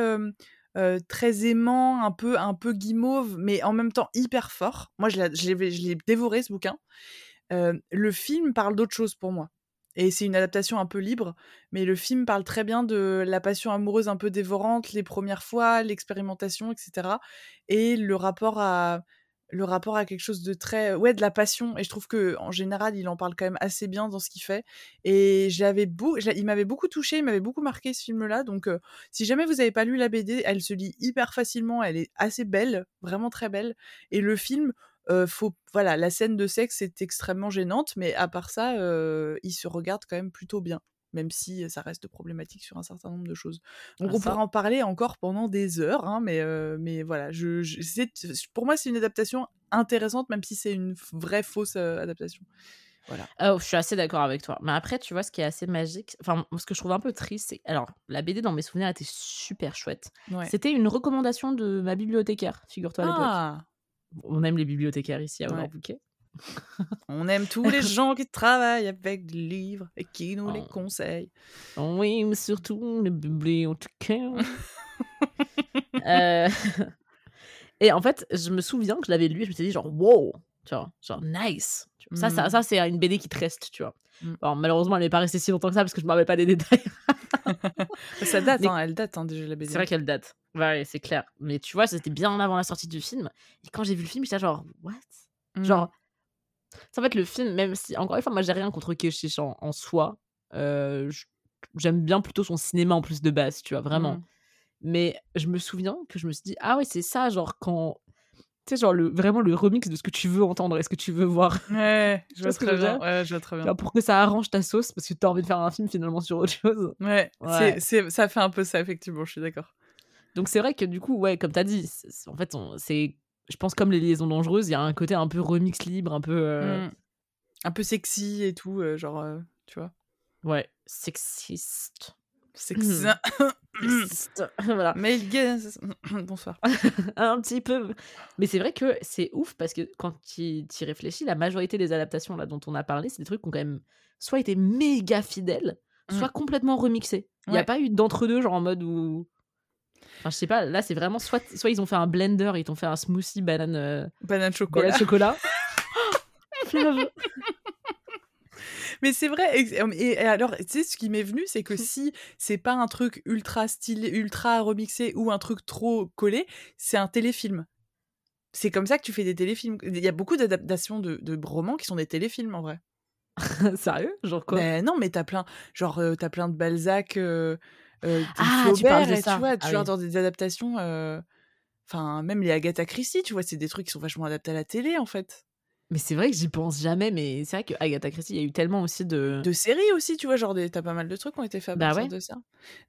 très aimant un peu un peu guimauve mais en même temps hyper fort. Moi je l'ai dévoré ce bouquin. Le film parle d'autre chose pour moi. Et c'est une adaptation un peu libre, mais le film parle très bien de la passion amoureuse un peu dévorante, les premières fois, l'expérimentation, etc. Et le rapport à, le rapport à quelque chose de très ouais de la passion et je trouve que en général il en parle quand même assez bien dans ce qu'il fait et j'avais il m'avait beaucoup touché il m'avait beaucoup marqué ce film là donc si jamais vous n'avez pas lu la BD elle se lit hyper facilement elle est assez belle vraiment très belle et le film voilà, la scène de sexe est extrêmement gênante, mais à part ça, ils se regardent quand même plutôt bien même si ça reste problématique sur un certain nombre de choses. Donc ah, on pourra en parler encore pendant des heures, hein, mais, mais voilà, je, pour moi c'est une adaptation intéressante, même si c'est une vraie fausse adaptation. Voilà. Oh, je suis assez d'accord avec toi. Mais après, tu vois, ce qui est assez magique, enfin, ce que je trouve un peu triste, c'est. Alors, la BD dans mes souvenirs était super chouette. C'était une recommandation de ma bibliothécaire, figure-toi à l'époque. Ah! On aime les bibliothécaires ici à Over Bouquet. On aime tous les gens qui travaillent avec des livres et qui nous les oh. conseillent. Oui, mais surtout les bibliothécaires. euh... Et en fait, je me souviens que je l'avais lu et je me suis dit genre wow, tu vois, genre nice. Ça, ça, mmh. ça c'est une BD qui te reste, tu vois. Mmh. malheureusement, elle n'est pas restée si longtemps que ça parce que je ne me rappelle pas des détails. ça date, hein, elle date hein, déjà la BD. C'est vrai qu'elle date. Ouais, c'est clair. Mais tu vois, c'était bien avant la sortie du film. Et quand j'ai vu le film, j'étais genre, what? Mmh. Genre, en fait, le film, même si, encore une fois, moi, j'ai rien contre Keshish en, en soi. Euh, j'aime bien plutôt son cinéma en plus de base, tu vois, vraiment. Mais je me souviens que je me suis dit, ah ouais, c'est ça, genre, quand tu sais, genre le, vraiment le remix de ce que tu veux entendre et ce que tu veux voir. Ouais, je vois, très bien. Ouais, je vois très bien. pour que ça arrange ta sauce parce que tu as envie de faire un film finalement sur autre chose. Ouais, ouais. c'est ça fait un peu ça, effectivement, je suis d'accord. Donc c'est vrai que du coup, ouais, comme tu as dit, en fait, c'est, je pense, comme les liaisons dangereuses, il y a un côté un peu remix libre, un peu. Euh, mmh. Un peu sexy et tout, euh, genre, euh, tu vois. Ouais, sexiste. Sexiste. voilà. Mais bonsoir. un petit peu. Mais c'est vrai que c'est ouf parce que quand tu y réfléchis, la majorité des adaptations là dont on a parlé, c'est des trucs qui ont quand même soit été méga fidèles, mmh. soit complètement remixés. Il n'y a pas eu d'entre-deux, genre en mode où. Enfin, je sais pas, là c'est vraiment soit, soit ils ont fait un blender, ils t'ont fait un smoothie banane. Euh, banane chocolat. Banane chocolat. Mais c'est vrai. Et, alors, tu sais, ce qui m'est venu, c'est que si c'est pas un truc ultra stylé, ultra remixé ou un truc trop collé, c'est un téléfilm. C'est comme ça que tu fais des téléfilms. Il y a beaucoup d'adaptations de, de, romans qui sont des téléfilms en vrai. Sérieux? Genre quoi? Ben Non, mais t'as plein, genre, euh, as plein de Balzac, euh, euh ah, tu parles de ça. tu vois, tu ah dans des adaptations. Euh, enfin, même les Agatha Christie, tu vois, c'est des trucs qui sont vachement adaptés à la télé en fait. Mais c'est vrai que j'y pense jamais, mais c'est vrai que Agatha Christie, il y a eu tellement aussi de. De séries aussi, tu vois, genre t'as pas mal de trucs qui ont été faits à bah de ça.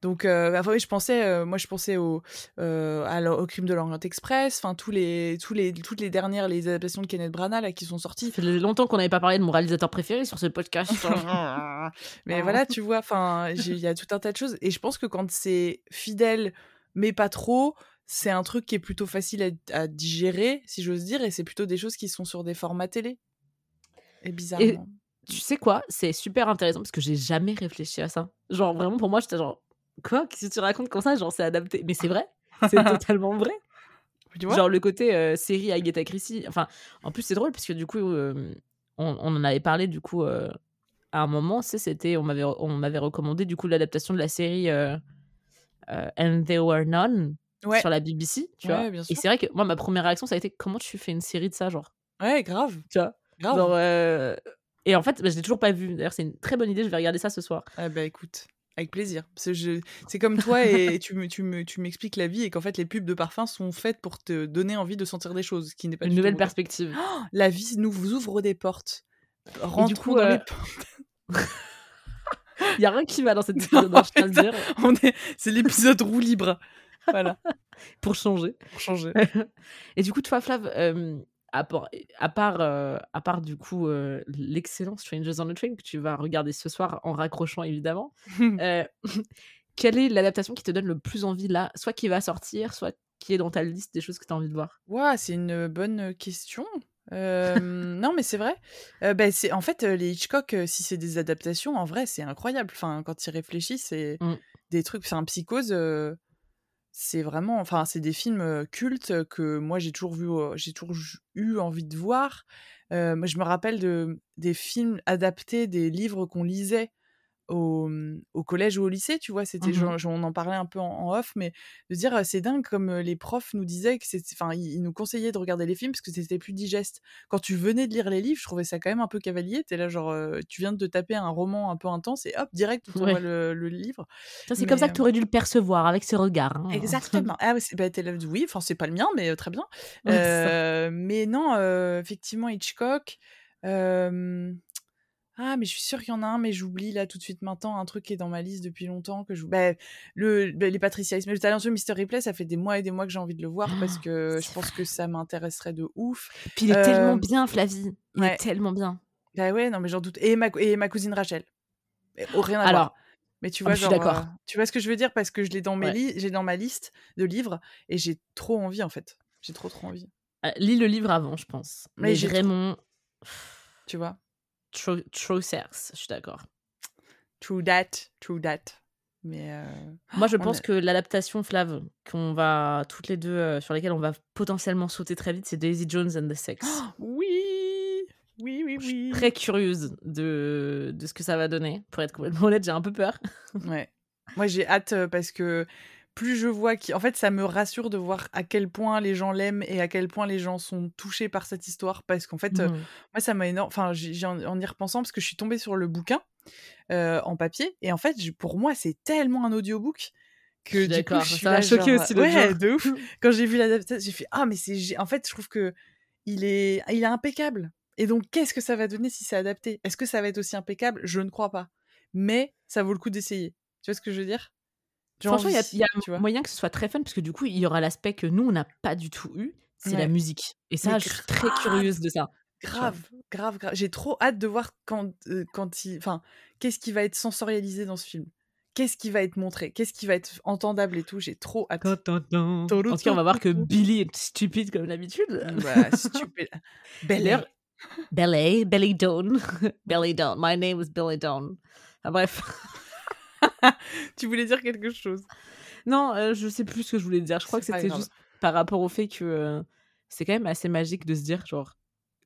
Donc, euh, bah, oui, je pensais, euh, moi je pensais au, euh, au crime de l'Orient Express, enfin, tous les, tous les, toutes les dernières, les adaptations de Kenneth Branagh là, qui sont sorties. Ça fait longtemps qu'on n'avait pas parlé de mon réalisateur préféré sur ce podcast. mais voilà, tu vois, enfin, il y a tout un tas de choses. Et je pense que quand c'est fidèle, mais pas trop, c'est un truc qui est plutôt facile à, digérer, si j'ose dire, et c'est plutôt des choses qui sont sur des formats télé. Et bizarrement. tu sais quoi? C'est super intéressant parce que j'ai jamais réfléchi à ça. Genre, vraiment, pour moi, j'étais genre, quoi? Qu'est-ce que tu racontes comme ça? Genre, c'est adapté. Mais c'est vrai C'est totalement vrai. genre, le côté euh, série Agatha Christie. Enfin, en plus, c'est drôle parce que du coup, euh, on, en avait parlé du coup euh, à un moment. C'était, on m'avait, on m'avait recommandé du coup l'adaptation de la série And There Were None sur la BBC, tu vois. Et c'est vrai que moi, ma première réaction, ça a été comment tu fais une série de ça, genre? Ouais, grave. Tu vois? Grave. Genre, euh, Et en fait, bah, je l'ai toujours pas vu. D'ailleurs, c'est une très bonne idée, je vais regarder ça ce soir. Ah bah écoute. Avec plaisir. C'est comme toi et tu m'expliques tu la vie et qu'en fait les pubs de parfum sont faites pour te donner envie de sentir des choses, qui n'est pas une nouvelle perspective. Oh, la vie nous ouvre des portes. Rentrons du coup, dans les euh, portes. Il y a rien qui va dans cette épisode, je dire. C'est l'épisode roue libre voilà. Pour changer. Pour changer. Et du coup, toi, Flav, euh, à, part, à, part, euh, à part du coup euh, l'excellent Strangers on the Train que tu vas regarder ce soir en raccrochant évidemment, quelle est l'adaptation qui te donne le plus envie là, soit qui va sortir, soit qui est dans ta liste des choses que tu as envie de voir? Ouais, c'est une bonne question. non, mais c'est vrai. Ben, c'est en fait les Hitchcock, si c'est des adaptations, en vrai, c'est incroyable. Enfin, quand ils réfléchissent, c'est mmh. des trucs. C'est un psychose c'est vraiment, enfin, c'est des films cultes que moi j'ai toujours vu, j'ai toujours eu envie de voir. je me rappelle de des films adaptés des livres qu'on lisait au, mmh, au, collège ou au lycée, tu vois. C'était, mmh on en parlait un peu en, off, mais de dire c'est dingue comme les profs nous disaient que enfin, ils, nous conseillaient de regarder les films parce que c'était plus digeste. Quand tu venais de lire les livres, je trouvais ça quand même un peu cavalier. T'es là, genre, tu viens de te taper un roman un peu intense et hop, direct, tu ouais. le, le, livre. C'est comme ça que tu aurais dû le percevoir avec ce regard. Hein. Exactement. ah, bah, là, oui, enfin, c'est pas le mien, mais très bien. mais non, effectivement, Hitchcock. Ah, mais je suis sûre qu'il y en a un, mais j'oublie là tout de suite maintenant un truc qui est dans ma liste depuis longtemps que je. Bah, le, bah, les Patricia Ismail, le talentueux Mister Ripley, ça fait des mois et des mois que j'ai envie de le voir parce que je pense que ça m'intéresserait de ouf. Puis il est tellement bien, Flavie. Il est tellement bien. Bah ouais, non, mais j'en doute. Et ma, et ma cousine Rachel. Oh, rien à Alors, voir. Mais tu vois, genre, euh, tu vois ce que je veux dire? Parce que je l'ai dans mes j'ai dans ma liste de livres et j'ai trop envie en fait. J'ai trop trop envie. Euh, lis le livre avant, je pense. Mais, j'ai vraiment. Tu vois? True, true sex, je suis d'accord. True that, true that. Mais euh, Moi, je pense que l'adaptation Flav, qu'on va toutes les deux, euh, sur lesquelles on va potentiellement sauter très vite, c'est Daisy Jones and the Sex. oui, oui, oui, oui. Je suis très curieuse de, de ce que ça va donner. Pour être complètement honnête, j'ai un peu peur. ouais. Moi, j'ai hâte euh, parce que plus je vois qui en fait ça me rassure de voir à quel point les gens l'aiment et à quel point les gens sont touchés par cette histoire parce qu'en fait euh, mmh. moi ça m'a énorme enfin j'ai en, y repensant parce que je suis tombée sur le bouquin euh, en papier et en fait pour moi c'est tellement un audiobook que du coup je suis ça choqué aussi ouais, de ouf. Quand j'ai vu l'adaptation j'ai fait ah mais c'est en fait je trouve que il est il est impeccable et donc qu'est-ce que ça va donner si c'est adapté? Est-ce que ça va être aussi impeccable? Je ne crois pas mais ça vaut le coup d'essayer. Tu vois ce que je veux dire? Franchement, il y a, moyen que ce soit très fun parce que du coup, il y aura l'aspect que nous, on n'a pas du tout eu, c'est la musique. Et ça, je suis très curieuse de ça. Grave, grave, grave. J'ai trop hâte de voir quand, euh, quand il. Enfin, qu'est-ce qui va être sensorialisé dans ce film? Qu'est-ce qui va être montré? Qu'est-ce qui va être entendable et tout? J'ai trop hâte. En tout cas, on va voir que Billy est stupide comme d'habitude. Ouais, stupide. Belly. Belly, Belly Dawn. Belly Dawn. My name is Billy Dawn. bref. tu voulais dire quelque chose Non, euh, je sais plus ce que je voulais dire. Je crois que c'était juste par rapport au fait que euh, c'est quand même assez magique de se dire, genre,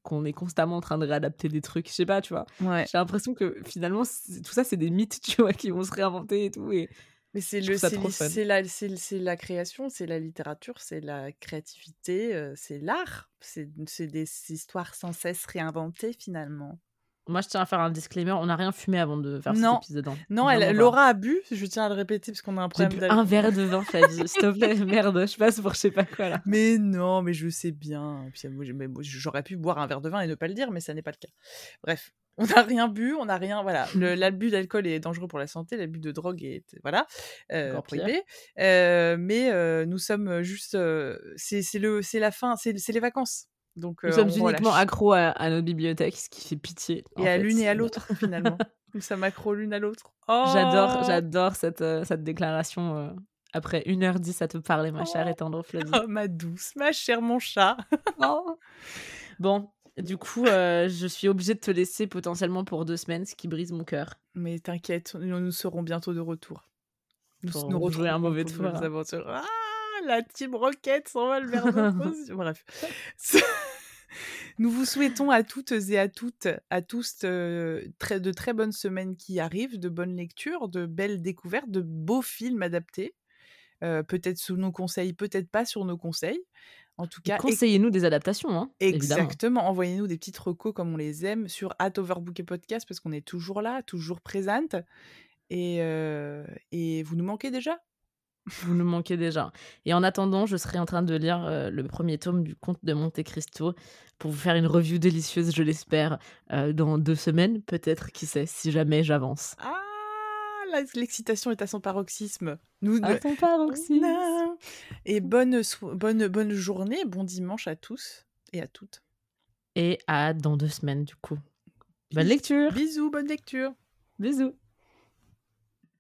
qu'on est constamment en train de réadapter des trucs. Je sais pas, tu vois. Ouais. J'ai l'impression que finalement, tout ça, c'est des mythes, tu vois, qui vont se réinventer et tout. Et mais c'est le c'est la c'est la création c'est la littérature c'est la créativité euh, c'est l'art c'est des histoires sans cesse réinventées finalement moi, je tiens à faire un disclaimer. On n'a rien fumé avant de faire cet épisode. Hein. Non, elle, Laura a bu. Je tiens à le répéter parce qu'on a un problème. un verre de vin, S'il te plaît, merde, je passe pour je sais pas quoi là. Mais non, mais je sais bien. J'aurais pu boire un verre de vin et ne pas le dire, mais ça n'est pas le cas. Bref, on n'a rien bu, on n'a rien. Voilà, l'abus d'alcool est dangereux pour la santé, l'abus de drogue est voilà euh, prohibé. Euh, mais euh, nous sommes juste. c'est le, c'est la fin, c'est les vacances. Donc, nous sommes uniquement accros à, notre bibliothèque, ce qui fait pitié. Et à l'une et à l'autre, finalement. Nous sommes accros l'une à l'autre. J'adore, oh j'adore cette, cette déclaration. après 1h10 à te parler, ma chère et tendre Flavie. Oh, ma douce, ma chère, mon chat. oh. Bon, du coup, je suis obligée de te laisser potentiellement pour deux semaines, ce qui brise mon cœur. Mais t'inquiète, nous, serons bientôt de retour. Nous, nous retrouver un mauvais tour. Ah, la team Rocket s'envole vers notre Bref. Nous vous souhaitons à toutes et à toutes, à tous, euh, très, de très bonnes semaines qui arrivent, de bonnes lectures, de belles découvertes, de beaux films adaptés. Euh, peut-être sous nos conseils, peut-être pas sur nos conseils. En tout cas, conseillez-nous des adaptations. Hein, exactement. Envoyez-nous des petites recos comme on les aime sur Overbook et Podcast parce qu'on est toujours là, toujours présente. Et, euh, et vous nous manquez déjà? Vous nous manquez déjà. Et en attendant, je serai en train de lire euh, le premier tome du Conte de Monte Cristo pour vous faire une review délicieuse, je l'espère, euh, dans deux semaines, peut-être, qui sait, si jamais j'avance. Ah, l'excitation est à son paroxysme. Nous, à son paroxysme. Et bonne, bonne, bonne journée, bon dimanche à tous et à toutes. Et à dans deux semaines, du coup. Bonne lecture. Bisous, bonne lecture. Bisous.